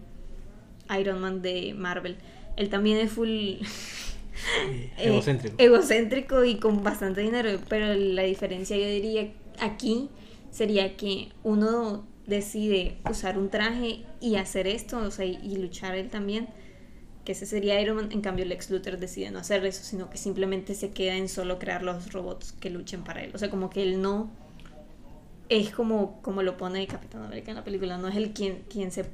B: Iron Man de Marvel. Él también es full
C: Eh,
B: eh,
C: egocéntrico.
B: egocéntrico y con bastante dinero, pero la diferencia yo diría aquí sería que uno decide usar un traje y hacer esto, o sea, y, luchar él también, que ese sería Iron Man, en cambio Lex Luthor decide no hacer eso, sino que simplemente se queda en solo crear los robots que luchen para él, o sea, como que él no es como, como lo pone Capitán América en la película, no es el quien, quien se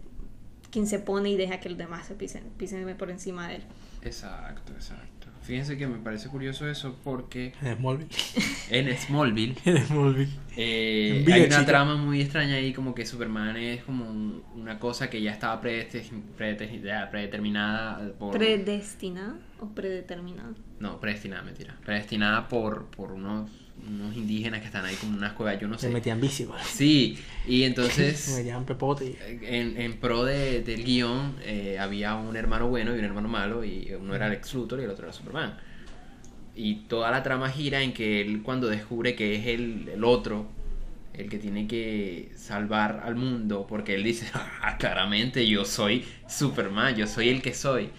B: quien se pone y deja que los demás se pisen, pisen por encima de él.
A: Exacto, exacto. Fíjense que me parece curioso eso porque
C: En Smallville.
A: en Smallville
C: En Smallville.
A: Eh, hay una
C: chica.
A: trama muy extraña ahí, como que Superman es como un- una cosa que ya estaba predeste- predeterminada por...
B: ¿Predestinada o predeterminada?
A: no, predestinada, mentira. Predestinada por, por unos, unos indígenas que están ahí como unas cuevas, yo no
C: Se
A: sé.
C: metían bici, güey.
A: Sí, y
C: Se
A: entonces
C: metían pepote.
A: en, en pro de- del guion eh, había un hermano bueno y un hermano malo, y uno era Lex Luthor y el otro era Superman. Y toda la trama gira en que él cuando descubre que es el, el otro, el que tiene que salvar al mundo, porque él dice, "Ah, claramente yo soy Superman, yo soy el que soy.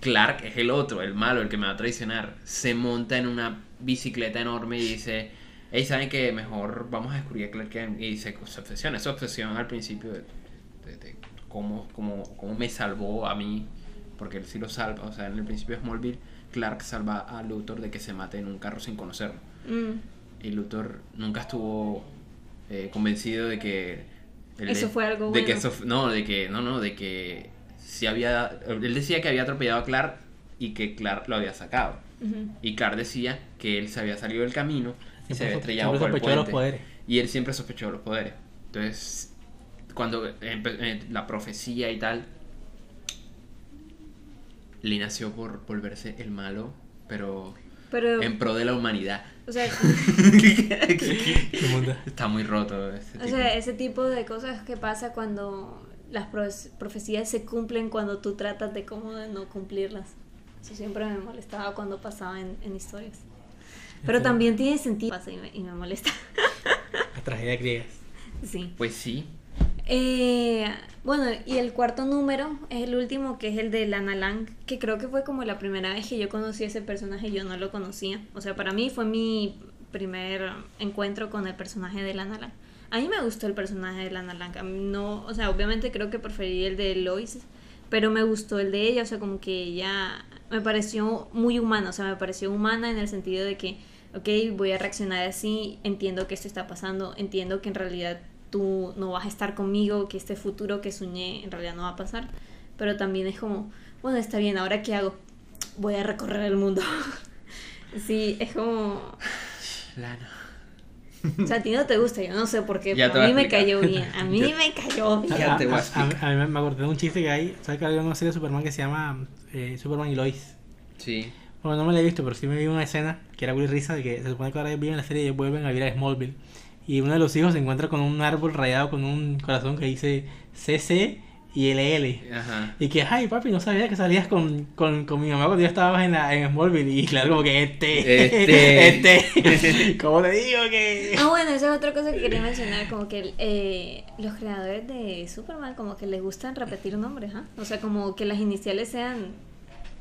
A: Clark es el otro, el malo, el que me va a traicionar. Se monta en una bicicleta enorme y dice, hey, ¿saben que Mejor vamos a descubrir a Clark Kent. Y se, se obsesiona, esa obsesión al principio de, de- de cómo, cómo, cómo me salvó a mí, porque él sí lo salva. O sea, en el principio de Smallville, Clark salva a Luthor de que se mate en un carro sin conocerlo.
B: Mm.
A: Y Luthor nunca estuvo eh, convencido de que... él
B: Eso
A: de-
B: fue algo
A: de que
B: bueno.
A: eso f- no, de que... No, no, de que... Si había... Él decía que había atropellado a Clark y que Clark lo había sacado. Y Clark decía que él se había salido del camino y se había estrellado por el
C: los
A: puente.
C: poderes.
A: Y él siempre sospechó de los poderes. Entonces, cuando eh, la profecía y tal, le nació por volverse el malo, pero
B: Pero,
A: en pro de la humanidad.
B: o sea.
A: Está muy roto este
B: o
A: tipo.
B: sea, ese tipo de cosas que pasa cuando las profe- profecías se cumplen cuando tú tratas de como de no cumplirlas. Eso siempre me molestaba cuando pasaba en, en historias. Pero también tiene sentido pasa y me, y me molesta.
C: Las tragedias griegas.
B: sí.
A: Pues sí,
B: Eh, bueno, y el cuarto número es el último, que es el de Lana Lang, que creo que fue como la primera vez que yo conocí a ese personaje, yo no lo conocía. O sea, para mí fue mi primer encuentro con el personaje de Lana Lang. A mí me gustó el personaje de Lana Lang. A mí no, o sea, obviamente creo que preferí el de Lois, pero me gustó el de ella, o sea, como que ella me pareció muy humana, o sea, me pareció humana en el sentido de que, ok, voy a reaccionar así, entiendo que esto está pasando, entiendo que en realidad tú no vas a estar conmigo, que este futuro que soñé en realidad no va a pasar, pero también es como, bueno, está bien, ahora qué hago? Voy a recorrer el mundo. sí, es como...
A: Lana.
B: O sea, a ti no te gusta, yo no sé por qué, pero a mí me cayó bien, a mí
A: Yo-
B: me cayó bien.
A: Ya te voy a
C: a, a mí me acordé de un chiste que hay. ¿Sabes que había una serie de Superman que se llama eh, Superman y Lois?
A: Sí.
C: Bueno, no me la he visto, pero sí me vi una escena que era muy risa de que se supone que ahora viven la serie y vuelven a vivir a Smallville. Y uno de los hijos se encuentra con un árbol rayado con un corazón que dice CC y LL.
A: Ajá.
C: Y que, ay papi, no sabía que salías con, con, con mi mamá cuando ya estabas en, la, en Smallville. Y claro, como que este,
A: Este.
C: este. ¿Cómo te digo que...?
B: Ah, bueno, esa es otra cosa que quería mencionar, como que eh, los creadores de Superman como que les gustan repetir nombres, ¿ah? O sea, como que las iniciales sean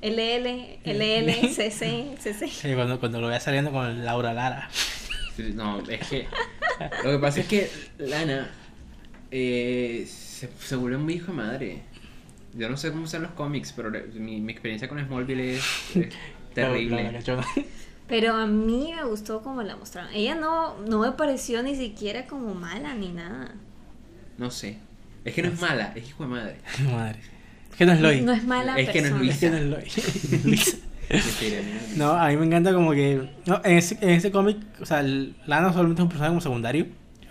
B: LL, LL, CC, CC.
C: Sí, cuando, cuando lo veas saliendo con Laura Lara.
A: No, es que. Lo que pasa es que Lana eh, se, se vuelve muy hijo de madre. Yo no sé cómo son los cómics, pero le- mi, mi experiencia con Smallville es, es terrible.
B: Pero a mí me gustó como la mostraron. Ella no, no me pareció ni siquiera como mala ni nada.
A: No sé. Es que no es mala, es hijo de madre.
C: Madre. Es que no es Lois.
B: No es mala
A: Es que no es
B: persona.
C: Es que no es Lois. No, a mí me encanta como que. No, en ese, en ese cómic, o sea, Lana solamente es un personaje como secundario.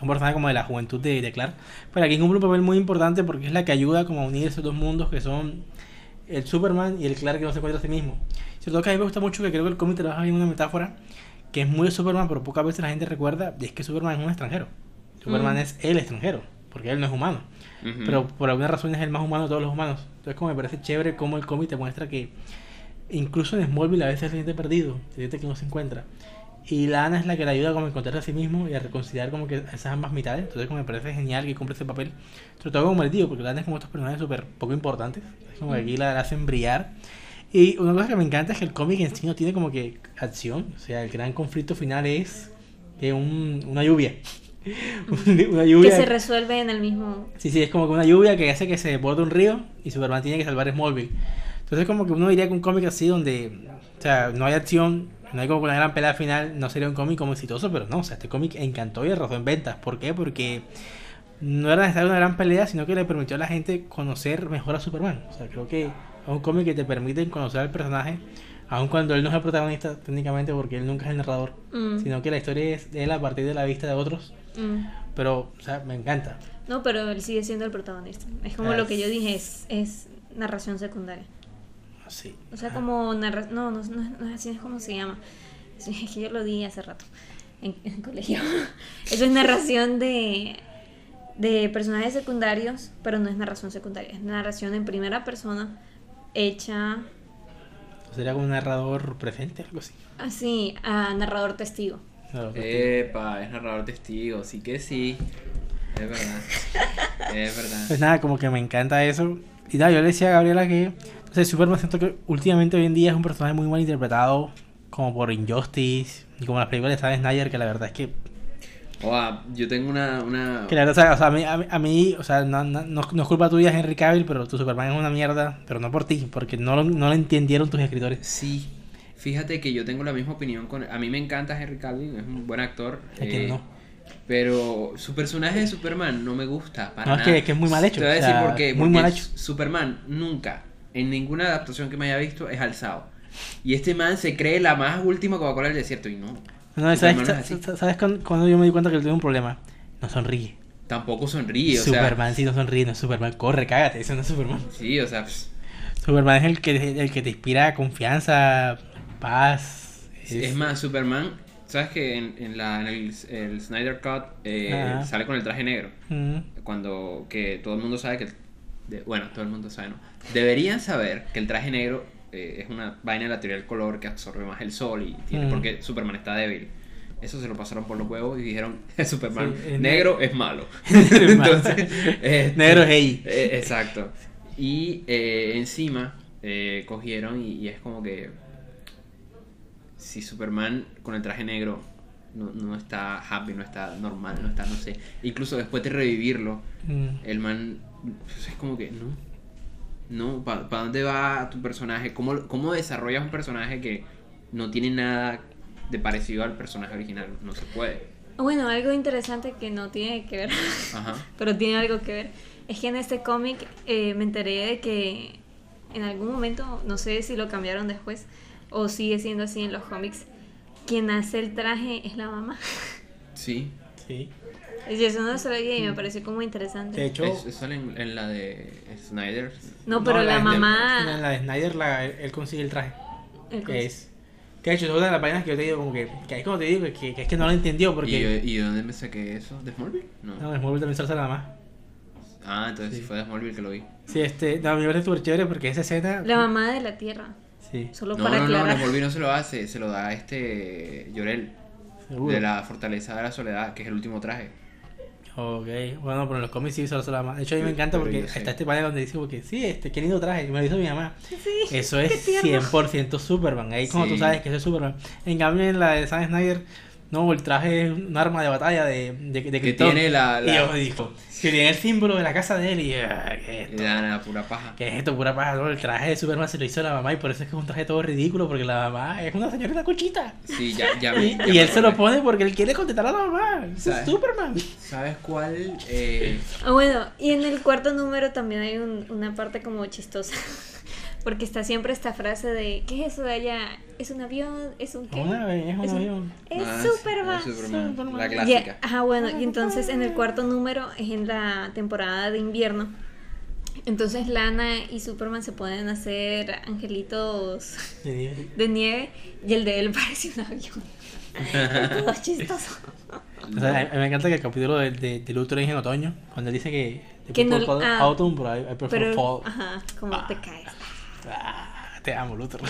C: Un personaje como de la juventud de, de Clark. Pero aquí cumple un papel muy importante porque es la que ayuda como a unir esos dos mundos que son el Superman y el Clark que no se encuentra a sí mismo. Todo que a mí me gusta mucho que creo que el cómic trabaja bien una metáfora que es muy de Superman, pero pocas veces la gente recuerda. Y es que Superman es un extranjero. Superman
B: Mm.
C: es el extranjero, porque él no es humano.
A: Ujú.
C: Pero por alguna razón es el más humano de todos los humanos. Entonces como me parece chévere cómo el cómic te muestra que incluso en Smallville a veces se siente perdido, se siente que no se encuentra. Y la Ana es la que le ayuda como a encontrarse a sí mismo y a reconciliar como que esas ambas mitades. Entonces como me parece genial que cumple ese papel. Sobre todo como el tío, porque la Ana es como estos personajes súper poco importantes. Es como que aquí la, la hacen brillar. Y una cosa que me encanta es que el cómic en sí no tiene como que acción. O sea, el gran conflicto final es que un, una lluvia. una
B: Que
C: lluvia.
B: se resuelve en el mismo...
C: Sí, sí, es como que una lluvia que hace que se desborde un río y Superman tiene que salvar Smallville. Entonces como que uno diría que un cómic así donde, o sea, no hay acción, no hay como una gran pelea final, no sería un cómic como exitoso, pero no, o sea, este cómic encantó y arrasó en ventas. ¿Por qué? Porque no era necesario una gran pelea, sino que le permitió a la gente conocer mejor a Superman. O sea, creo que es un cómic que te permite conocer al personaje, aun cuando él no es el protagonista técnicamente, porque él nunca es el narrador,
B: Mm,
C: sino que la historia es de él a partir de la vista de otros.
B: mm.
C: Pero, o sea, me encanta.
B: No, pero él sigue siendo el protagonista. Es como
C: Ah,
B: lo que yo dije, es, es narración secundaria.
C: Sí.
B: O sea, como narra... No, no, no, no es así, es como se llama. Es que yo lo di hace rato en, en colegio. Eso es narración de, de personajes secundarios, pero no es narración secundaria. Es narración en primera persona, hecha
C: Sería como un narrador presente, algo así.
B: así, a narrador testigo.
A: Epa, es narrador testigo, sí que sí. Es verdad. Es verdad.
C: Pues nada, como que me encanta eso. Y nada, yo le decía a Gabriela que. Entonces, Superman siento que últimamente hoy en día es un personaje muy mal interpretado, como por Injustice, y como las películas de Zack Snyder, que la verdad es que.
A: Oa, yo tengo una. una...
C: Que la verdad, o sea, a mí, a mí, o sea, no, no, no, no es culpa tuya, Henry Cavill, pero tu Superman es una mierda, pero no por ti, porque no lo, no lo entendieron tus escritores.
A: Sí. Fíjate que yo tengo la misma opinión con... A mí me encanta Henry Cavill, es un buen actor.
C: ¿A quién
A: eh,
C: no?
A: Pero su personaje de Superman no me gusta para
C: No, es
A: nada.
C: que- es que es muy mal hecho,
A: Te voy a
C: o
A: decir
C: sea,
A: por qué.
C: muy mal hecho.
A: Superman nunca, en ninguna adaptación que me haya visto, es alzado. Y este man se cree la más última Coca-Cola del desierto y no.
C: No, ¿sabes,
A: Superman no es
C: ¿sabes cuándo yo me di cuenta que él tiene un problema? No sonríe.
A: Tampoco sonríe, o sea...
C: Superman sí no sonríe, no es Superman, corre, cágate, eso no es Superman.
A: Sí, o sea... pss,
C: Superman es el que, el que te inspira confianza, paz.
A: Es más, Superman, ¿sabes que en, en la, en el, el Snyder Cut eh, sale con el traje negro? Cuando que todo el mundo sabe que... el- de- bueno, todo el mundo sabe, ¿no? Deberían saber que el traje negro eh, es una vaina de la teoría del color que absorbe más el sol y tiene... Porque Superman está débil. Eso se lo pasaron por los huevos y dijeron, Superman
C: Sí, es
A: negro es malo.
C: Negro es malo.
A: Entonces, este,
C: Negro es
A: eh, exacto. Y eh, encima eh, cogieron y, y es como que si Superman con el traje negro no, no está happy, no está normal, no está, no sé. Incluso después de revivirlo,
C: Mm.
A: el man pues, es como que, no. No, ¿para dónde va tu personaje? ¿Cómo, ¿Cómo desarrollas un personaje que no tiene nada de parecido al personaje original? No se puede.
B: Bueno, algo interesante que no tiene que ver,
A: Ajá.
B: pero tiene algo que ver, es que en este cómic eh, me enteré de que en algún momento, no sé si lo cambiaron después o sigue siendo así en los cómics, quien hace el traje es la mamá.
A: Sí.
C: Sí.
B: Y eso no se lo y me pareció como interesante.
C: De hecho,
A: Es, eso sale en, en la de Snyder.
B: no, pero la
C: de-
B: mamá...
C: En la de Snyder, la- él, él consigue el traje.
B: el
C: Que es. Que de hecho, es una de las páginas que yo te digo, como que. Que es como te digo, que, que es que no lo entendió,
A: ¿Y,
C: porque.
A: ¿Y de dónde me saqué eso? ¿De Smallville? No.
C: No, es muy también se nada más.
A: Ah, entonces sí.
C: Sí.
A: fue de Smallville que lo vi.
C: Sí, este. No, a mí me parece súper chévere porque esa escena.
B: La mamá de la tierra,
C: Sí,
B: solo
A: No,
B: para
A: no, no,
B: aclarar.
A: Smallville no se lo hace, se lo da este Llorel.
C: seguro.
A: De la Fortaleza de la Soledad, que es el último traje.
C: Ok, bueno, pero en los cómics sí solo se la mamá. De hecho, a mí me encanta
A: pero
C: porque está este panel donde dice, porque sí, este, qué lindo traje, me lo hizo mi mamá.
B: Sí,
C: Eso es
B: tierno.
C: 100% Superman. Ahí como tú sabes que eso es Superman. En cambio, en la de Zack Snyder, no, el traje es un arma de batalla de, de, de
A: Que tiene la.
C: Y yo me dijo, que tiene el símbolo de la casa de él y ah, ¿qué es esto?
A: le dan la pura paja.
C: ¿Qué es esto? Pura paja, no, El traje de Superman se lo hizo la mamá y por eso es que es un traje todo ridículo porque la mamá es una señorita cochita.
A: Sí, ya, ya
C: Y,
A: ya
C: y
A: me
C: él se lo pone porque él quiere contentar a la mamá. Eso es
A: ¿Sabes?
C: Superman.
A: ¿Sabes cuál? Eh,
B: Ah, bueno, y en el cuarto número también hay un- una parte como chistosa. Porque está siempre esta frase de, ¿qué es eso de allá? ¿Es un avión? ¿Es un qué?
C: Una vez, es un
B: Es un-
C: avión.
B: Es
A: ah,
B: Superman.
A: sí, Superman,
C: Superman.
A: La
B: Y-
A: clásica.
B: ajá, bueno, y entonces en el cuarto número es en la temporada de invierno. Entonces Lana y Superman se pueden hacer angelitos
C: De nieve.
B: de nieve y el de él parece un avión. Es todo chistoso.
C: O sea, me encanta que el capítulo de, de, de Luthor es en otoño, cuando él dice que,
B: Que no- ah.
C: autumn, but I, I prefer
B: Pero,
C: fall.
B: ajá, como
C: Ah.
B: te caes.
C: Ah, te amo, Luthor.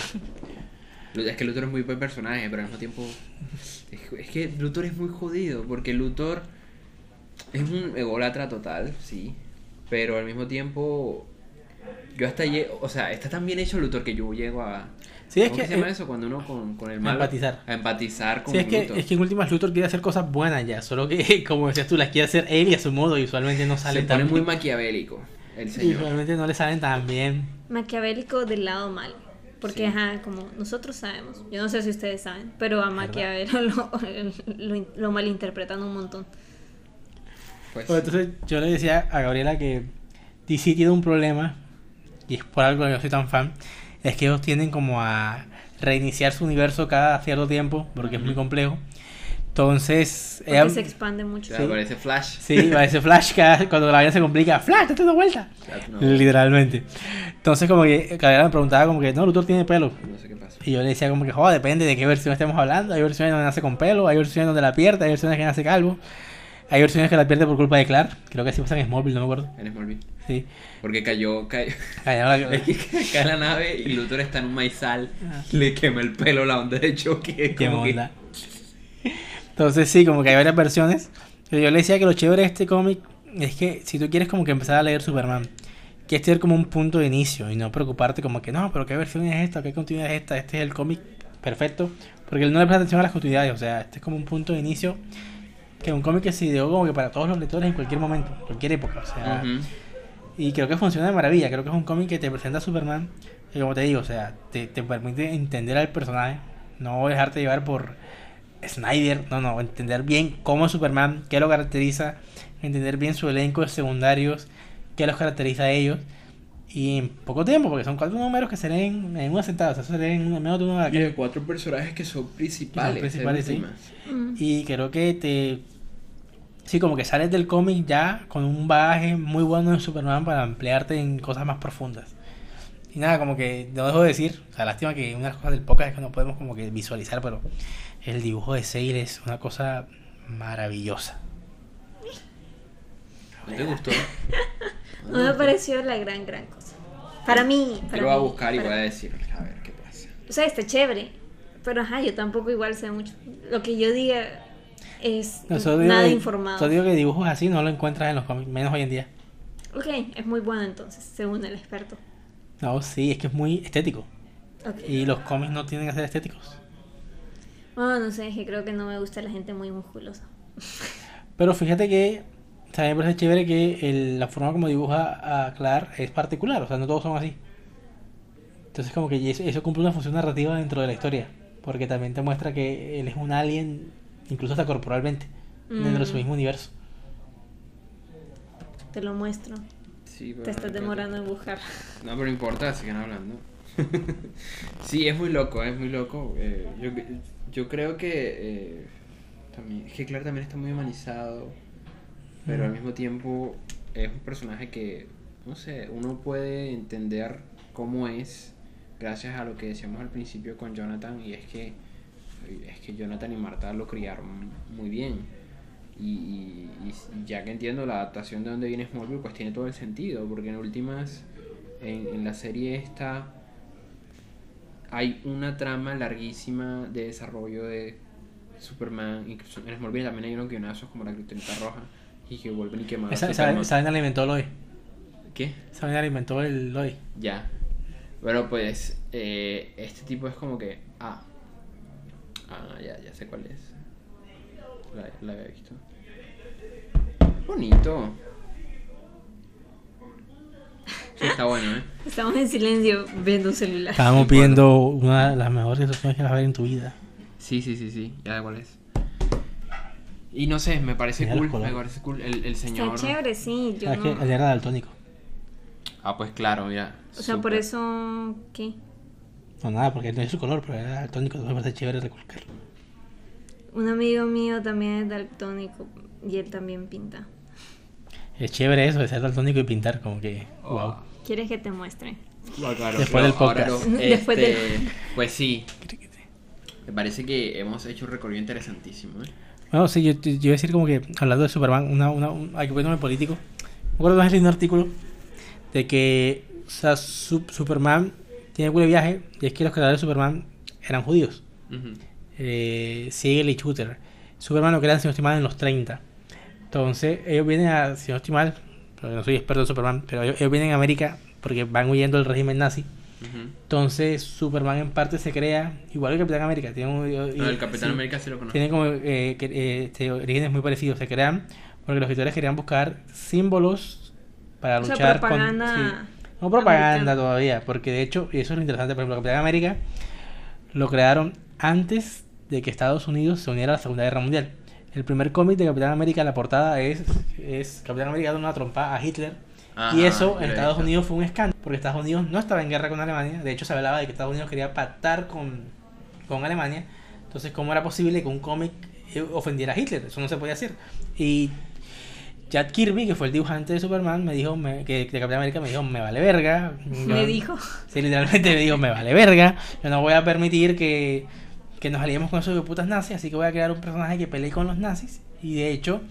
A: Es que Luthor es muy buen personaje, pero al mismo tiempo. Es, que Luthor es muy jodido, porque Luthor es un ególatra total, sí. Pero al mismo tiempo. Yo hasta llego. O sea, está tan bien hecho Luthor que yo llego a.
C: Sí, es
A: ¿Cómo
C: que,
A: se llama eso? Cuando uno con, con el
C: a
A: malo.
C: empatizar.
A: A empatizar con
C: Sí, es que,
A: Luthor.
C: es que en últimas Luthor quiere hacer cosas buenas ya, solo que, como decías tú, las quiere hacer él y a su modo y usualmente no
A: Se
C: salen
A: pone
C: tan
A: muy maquiavélico el
C: Y usualmente no le salen tan bien.
B: Maquiavélico del lado malo. Porque,
A: Sí.
B: ajá, como nosotros sabemos, yo no sé si ustedes saben, pero a Maquiavelo lo, lo, lo malinterpretan un montón.
A: Pues,
C: Bueno, entonces yo le decía a Gabriela que DC tiene un problema, y es por algo que yo soy tan fan, es que ellos tienden como a reiniciar su universo cada cierto tiempo, porque es muy complejo. Entonces,
B: Porque
C: ella-
B: se expande mucho.
A: ya aparece Flash.
C: sí, parece Flash cada- cuando la vida se complica, Flash, date una vuelta.
A: No,
C: Literalmente. Entonces como que Gabriela me preguntaba como que, no, Luthor tiene pelo.
A: no sé qué pasa.
C: Y yo le decía como que, joder, depende de qué versión estemos hablando. Hay versiones donde nace con pelo, hay versiones donde la pierde, hay versiones que nace calvo. Hay versiones que la pierde por culpa de Clark. Creo que así pasa en Smallville, no me acuerdo.
A: En Smallville.
C: Sí.
A: Porque cayó, cayó,
C: Callaba la-
A: que cae la nave y Luthor está en un maizal,
C: Ah.
A: le quema el pelo la onda de choque.
C: Qué
A: que-
C: onda. Entonces sí, como que hay varias versiones. Pero yo le decía que lo chévere de este cómic es que si tú quieres como que empezar a leer Superman, quieres tener como un punto de inicio y no preocuparte como que no, pero qué versión es esta, qué continuidad es esta, este es el cómic perfecto. Porque él no le presta atención a las continuidades, o sea, este es como un punto de inicio que es un cómic que se ideó como que para todos los lectores en cualquier momento, en cualquier época, o sea,
A: Ujú.
C: y creo que funciona de maravilla. Creo que es un cómic que te presenta a Superman. Y como te digo, o sea, te, te permite entender al personaje. No dejarte llevar por Snyder. No, no. Entender bien cómo es Superman, qué lo caracteriza. Entender bien su elenco de secundarios, qué los caracteriza a ellos. Y en poco tiempo, porque son cuatro números que se leen en una sentada. O sea, se leen en menos de una
A: Y de cuatro personajes que son principales.
C: Que son principales, sí.
B: Mm.
C: Y creo que te. Sí, como que sales del cómic ya con un bagaje muy bueno de Superman para ampliarte en cosas más profundas. Y nada, como que no dejo de decir, o sea, lástima que una de las cosas del podcast es que no podemos como que visualizar, pero el dibujo de Sale es una cosa maravillosa.
A: ¿No te gustó?
B: No me pareció la gran, gran cosa. Para mí. Para
A: Yo lo voy a
B: mí,
A: buscar y
B: para-
A: voy a decir, a ver qué pasa.
B: O sea, está chévere. Pero ajá, yo tampoco igual sé mucho. Lo que yo diga es
C: No,
B: nada informado.
C: solo digo que dibujos así no lo encuentras en los cómics, menos hoy en día.
B: Ok, es muy bueno entonces, según el experto.
C: No, sí, es que es muy estético. Y los cómics no tienen que ser estéticos.
B: Bueno, no sé, es que creo que no me gusta la gente muy musculosa.
C: Pero fíjate que también me parece chévere que el- la forma como dibuja a Clark es particular, o sea, no todos son así. Entonces como que eso, eso cumple una función narrativa dentro de la historia, porque también te muestra que él es un alien, incluso hasta corporalmente, dentro de su
B: Mm.
C: mismo universo.
B: Te lo muestro.
A: Sí, pero
B: Te estás
A: no,
B: demorando en buscar.
A: No, pero no importa, siguen hablando. sí, es muy loco, es muy loco. eh, yo, yo creo que eh, también, es que Clark también está muy humanizado, pero al mismo tiempo es un personaje que, no sé, uno puede entender cómo es gracias a lo que decíamos al principio con Jonathan y es que es que Jonathan y Marta lo criaron muy bien. Y, y- y ya que entiendo la adaptación de donde viene Smallville, pues tiene todo el sentido, porque en últimas, en, en la serie esta, hay una trama larguísima de desarrollo de Superman, incluso en Smallville también hay unos guionazos como la Kryptonita Roja, y que vuelven y queman a
C: Esa, esa,
A: Superman.
C: esa vaina la inventó Lois.
A: ¿Qué?
C: La inventó el Lois.
A: Ya. Bueno, pues eh, este tipo es como que. Ah. Ah, ya, ya sé cuál es. La, la había visto. Bonito. Sí, está bueno, ¿eh?
B: Estamos en silencio viendo un celular.
C: Estábamos viendo una de las mejores situaciones que vas a ver en tu vida.
A: Sí, sí, sí, sí. Ya sé cuál es. Y no sé, me parece
C: Mira
A: cool. Me parece cool. El, el señor.
B: Está chévere, sí. Yo
C: ¿Sabes
B: no...
C: que él era daltónico?
A: Ah, pues claro, mira.
B: O sea, por eso... ¿Qué?
C: No, nada, porque no es su color, pero era daltónico, me parece chévere recalcarlo.
B: Un amigo mío también es daltónico y él también pinta.
C: Es chévere eso de ser daltónico y pintar, como que,
A: Oh.
C: wow.
B: ¿Quieres que te muestre?
A: Ah, claro,
C: Después del
A: ahora
C: podcast.
A: no,
B: Después
A: este,
B: del-
A: Pues sí. Me parece que hemos hecho un recorrido interesantísimo, ¿eh?
C: Bueno, sí, yo, yo, iba a decir como que, hablando de Superman, una, una, un, hay que ponerme político. Me acuerdo leí un artículo de que, o sea, Su- Superman tiene un viaje, y es que los creadores de Superman eran judíos.
A: Ujú.
C: Eh, Siegel y Shooter. Superman lo crean, si no estoy mal, en los 30. Entonces, ellos vienen a, si no estoy mal, porque no soy experto en Superman, pero ellos, ellos vienen a América porque van huyendo del régimen nazi. Entonces, Superman en parte se crea, igual que Capitán América, tiene, un-
A: No,
C: y-
A: el Capitán
C: sí,
A: América sí lo conozco.
C: tiene como eh, que, eh, este, orígenes muy parecidos. Se crean porque los escritores querían buscar símbolos para
B: O sea,
C: luchar
B: propaganda
C: con. sí. No propaganda
B: americana.
C: todavía, porque de hecho, y eso es lo interesante, por ejemplo, Capitán América lo crearon antes de que Estados Unidos se uniera a la Segunda Guerra Mundial. El primer cómic de Capitán América, la portada es, es Capitán América dando una trompa a Hitler.
A: Ajá,
C: y eso en Estados. Unidos fue un escándalo, porque Estados Unidos no estaba en guerra con Alemania. De hecho, se hablaba de que Estados Unidos quería pactar con, con Alemania. Entonces, ¿cómo era posible que un cómic eh, ofendiera a Hitler? Eso no se podía hacer. Y Jack Kirby, que fue el dibujante de Superman, me dijo me- que de Capitán América, me dijo, me vale verga.
B: Me
C: Yo-
B: dijo.
C: Sí, literalmente me dijo, me vale verga. Yo no voy a permitir que, que nos aliemos con esos de putas nazis, así que voy a crear un personaje que pelee con los nazis. Y de hecho,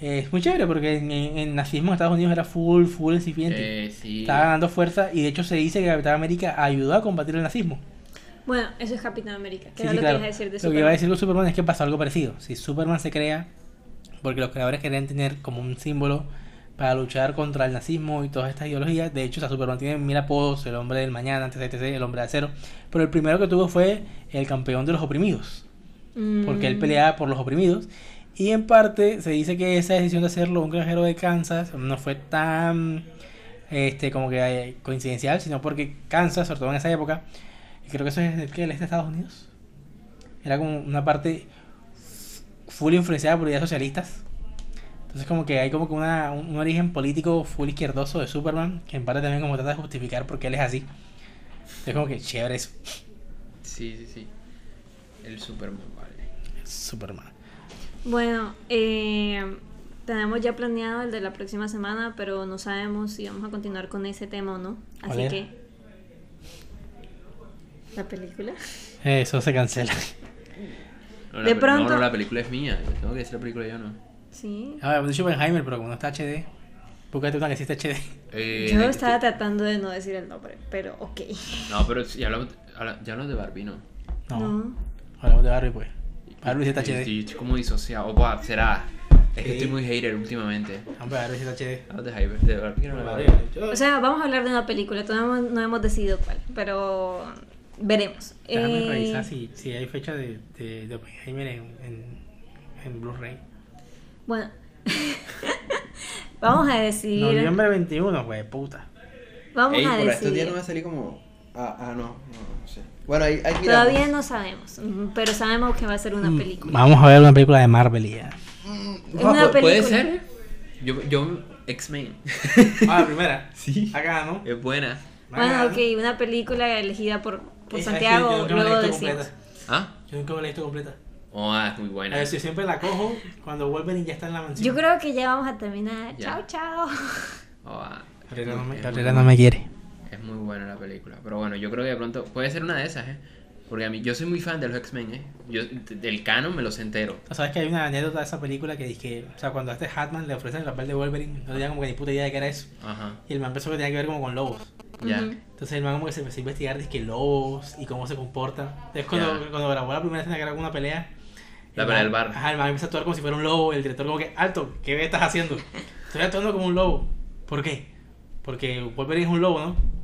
C: eh, es muy chévere porque en, en- en nazismo en Estados Unidos era full, full incipiente.
A: Eh, sí.
C: Estaba ganando fuerza y de hecho se dice que Capitán América ayudó a combatir el nazismo.
B: Bueno, eso es Capitán América. ¿Qué
C: Sí,
B: era
C: sí,
B: lo
C: claro.
B: que ibas a decir de
C: Lo que iba a
B: Superman?
C: decir con Superman es que pasó algo parecido. Si Superman se crea porque los creadores querían tener como un símbolo para luchar contra el nazismo y todas estas ideologías. De hecho, o sea, Superman tiene mil apodos, el hombre del mañana, etc, el hombre de acero. Pero el primero que tuvo fue el campeón de los oprimidos. Porque él
B: Mm,
C: peleaba por los oprimidos. Y en parte se dice que esa decisión de hacerlo un granjero de Kansas no fue tan este como que eh, coincidencial, sino porque Kansas, sobre todo en esa época, creo que eso es el, que el este de Estados Unidos, era como una parte full influenciada por ideas socialistas. Entonces como que hay como que una, un, un origen político full izquierdoso de Superman, que en parte también como trata de justificar por qué él es así. Es como que chévere eso.
A: Sí, sí, sí. El Superman, vale.
C: Superman.
B: Bueno, eh, tenemos ya planeado el de la próxima semana, pero no sabemos si vamos a continuar con ese tema o no.
C: ¿Cuál
B: Así que... ¿La película?
C: Eso se cancela.
A: No,
B: De pronto-
A: No, no, la película es mía. Yo tengo que decir la película yo no.
B: Sí.
C: Ah, hemos dicho Oppenheimer, pero como no está HD, búscate una que sí está HD.
A: Eh,
B: Yo estaba tratando de no decir el nombre, pero ok.
A: No, pero ya hablamos, habla- ya hablamos de Barbie, ¿no?
C: No,
B: No.
C: hablamos de Barbie, pues. Barbie sí está HD.
A: Estoy, estoy como disociado. O buah, será. Es que estoy muy hater últimamente.
C: Hombre, Barbie sí está HD.
A: Hablamos de Hyper, de Barbie. que no me
B: O sea, vamos a hablar de una película, todavía no, no hemos decidido cuál, pero veremos.
C: Déjame
B: Eh,
C: revisar si, si hay fecha de, de, de Oppenheimer en, en, en Blu-ray.
B: Bueno, vamos a decidir.
C: Noviembre 21, güey, puta.
B: Vamos
A: Ey,
B: a
A: por estos días
B: decidir.
A: no va a salir como. Ah, ah no, no, no sé. Bueno, ahí, ahí.
B: Todavía no sabemos, pero sabemos que va a ser una
C: Mm,
B: película.
C: Vamos a ver una película de Marvel y ya.
B: Es una
A: pu- ¿Puede
B: película.
A: ser? Yo, yo X-Men.
C: Ah, la primera.
A: Sí.
C: Acá, ¿no?
A: Es buena.
B: Bueno,
C: Acá,
B: ok, una película elegida por, por Santiago, luego decimos.
C: completa.
A: ¿Ah?
C: Yo nunca me la he visto completa.
A: Oh, es muy
C: A
A: buena.
C: ver, si siempre la cojo cuando Wolverine ya está en la mansión.
B: Yo creo que ya vamos a terminar.
A: Ya.
B: Chao, chao.
A: Oh, ah, es
C: no me, no me quiere.
A: Es muy buena la película. Pero bueno, yo creo que de pronto puede ser una de esas, ¿eh? Porque a mí, yo soy muy fan de los X-Men, ¿eh? Yo, del canon me los entero.
C: ¿Sabes que hay una anécdota de esa película que dije, o sea, cuando a este Hatman le ofrecen el papel de Wolverine, no tenía como que ni puta idea de qué era eso.
A: Ajá.
C: Y el man pensó que tenía que ver como con lobos.
A: Ya.
C: Entonces el man como que se empezó a investigar de que lobos y cómo se comportan. Entonces cuando,
A: Ya.
C: cuando grabó la primera escena que era una pelea.
A: La
C: el
A: pelea del bar.
C: Ajá, el man empezó a actuar como si fuera un lobo. El director como que, alto, ¿qué estás haciendo? Estoy actuando como un lobo. ¿Por qué? Porque Wolverine es un lobo, ¿no?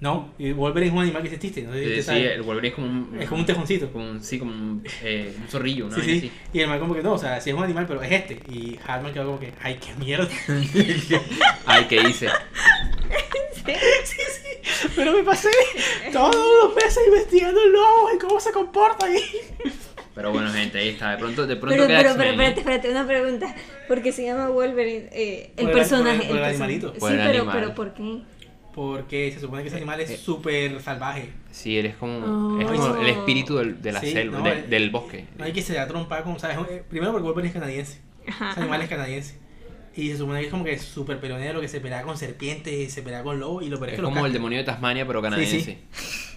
C: No, y Wolverine es un animal que existe. No sé si
A: Sí, sí, el Wolverine es como un...
C: Es como un tejoncito.
A: como un- sí, como un, eh, un zorrillo, ¿no?
C: Sí, sí. Y el man como que no, o sea, sí es un animal, pero es este. Y Hartman quedó como que, ay, qué mierda.
A: Ay, ¿qué hice?
C: sí, sí. Pero me pasé todos los meses investigando el lobo y cómo se comporta ahí.
A: Pero bueno, gente, ahí está. De pronto, de pronto
B: Pero,
A: queda
B: pero, pero,
A: ¿eh?
B: espérate, espérate, una pregunta. Porque se llama Wolverine, eh, el
C: Por el-
B: personaje.
C: por el- por el
B: personaje.
C: animalito.
B: Sí,
A: el
B: pero,
A: animal.
B: pero ¿por qué?
C: Porque se supone que ese animal
A: Eh,
C: es súper salvaje.
A: Sí, él es como, es
B: Oh.
A: como el espíritu del, de la
C: Sí,
A: selva,
C: no,
A: de-
C: el-
A: del bosque.
C: No hay que se da trompa con, ¿sabes? Eh, Primero porque Wolverine es canadiense.
B: Ajá,
C: Ese animal es canadiense. Y se supone que es como que súper peleonero, que se pelea con serpientes, se pelea con lobos y lo peor es
A: Es
C: que
A: como el demonio de Tasmania, pero canadiense.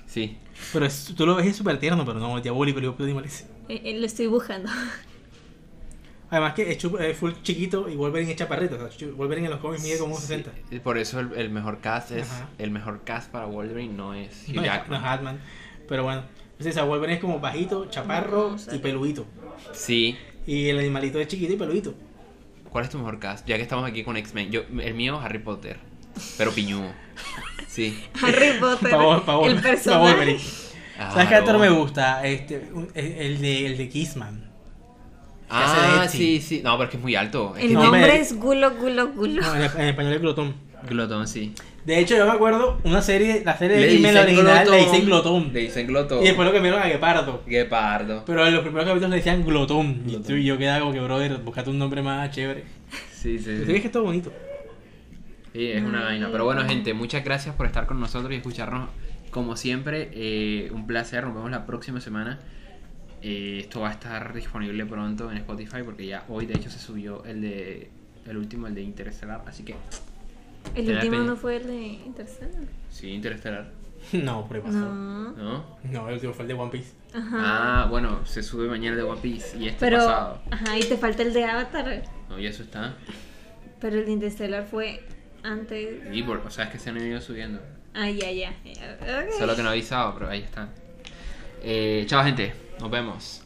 A: Sí.
C: Pero es- tú lo ves es súper tierno, pero no, es diabólico, el animal ese.
B: Eh, eh, lo estoy buscando.
C: Además que es, es full chiquito y Wolverine es chaparrito. O sea, Wolverine en los cómics mide como un 60.
A: Sí, Por eso el, el mejor cast es.
C: Ajá.
A: El mejor cast para Wolverine no es Hugh
C: No es, no
A: Jackman.
C: es Hatman. Pero bueno. Entonces, o sea, Wolverine es como bajito, chaparro
B: No,
C: y peludito.
A: Sí.
C: Y el animalito es chiquito y peludito.
A: ¿Cuál es tu mejor cast? Ya que estamos aquí con X-Men. Yo, el mío, Harry Potter. Pero piñudo. Sí.
B: Harry Potter,
C: pa' Wol-
B: el personaje.
A: Ah,
C: ¿Sabes qué actor
A: no.
C: me gusta? Este, un- el de, el de Kissman. que de
A: Ah, sí, sí. No, pero es que es muy alto. Es
B: El
A: que
C: No,
B: nombre es Gulo, Gulo, Gulo.
C: No, en, en español es glotón.
A: Glotón, sí.
C: De hecho, yo me acuerdo una serie, la serie de
A: Le
C: X-Men original le
A: glotón.
C: dicen glotón.
A: Le dicen glotón.
C: Y después lo cambiaron a Guepardo.
A: Guepardo.
C: Pero en los primeros capítulos le decían glotón. Y tú y yo quedaba como que, brother, buscate un nombre más chévere.
A: Sí, sí,
C: Pero
A: sí.
C: es que es todo bonito.
A: Sí, es una vaina. Pero bueno, gente, muchas gracias por estar con nosotros y escucharnos. Como siempre, eh, un placer. Nos vemos la próxima semana. Eh, esto va a estar disponible pronto en Spotify porque ya hoy, de hecho, se subió el de el último, el de Interestelar. Así que,
B: El último no fue el de Interstellar.
A: sí, Interestelar.
C: No, por ahí pasó.
B: No.
A: ¿No?
C: No, el último fue el de One Piece.
B: Ajá.
A: Ah, bueno, se sube mañana el de One Piece y este
B: pero,
A: pasado.
B: ajá, y te falta el de Avatar.
A: No, y eso está.
B: Pero el de Interstellar fue antes.
A: Y por, o sea, es que se han ido subiendo.
B: Ah, ya, ya. Ok.
A: Solo que no he avisado, pero ahí está. Eh, chao, gente. Nos vemos.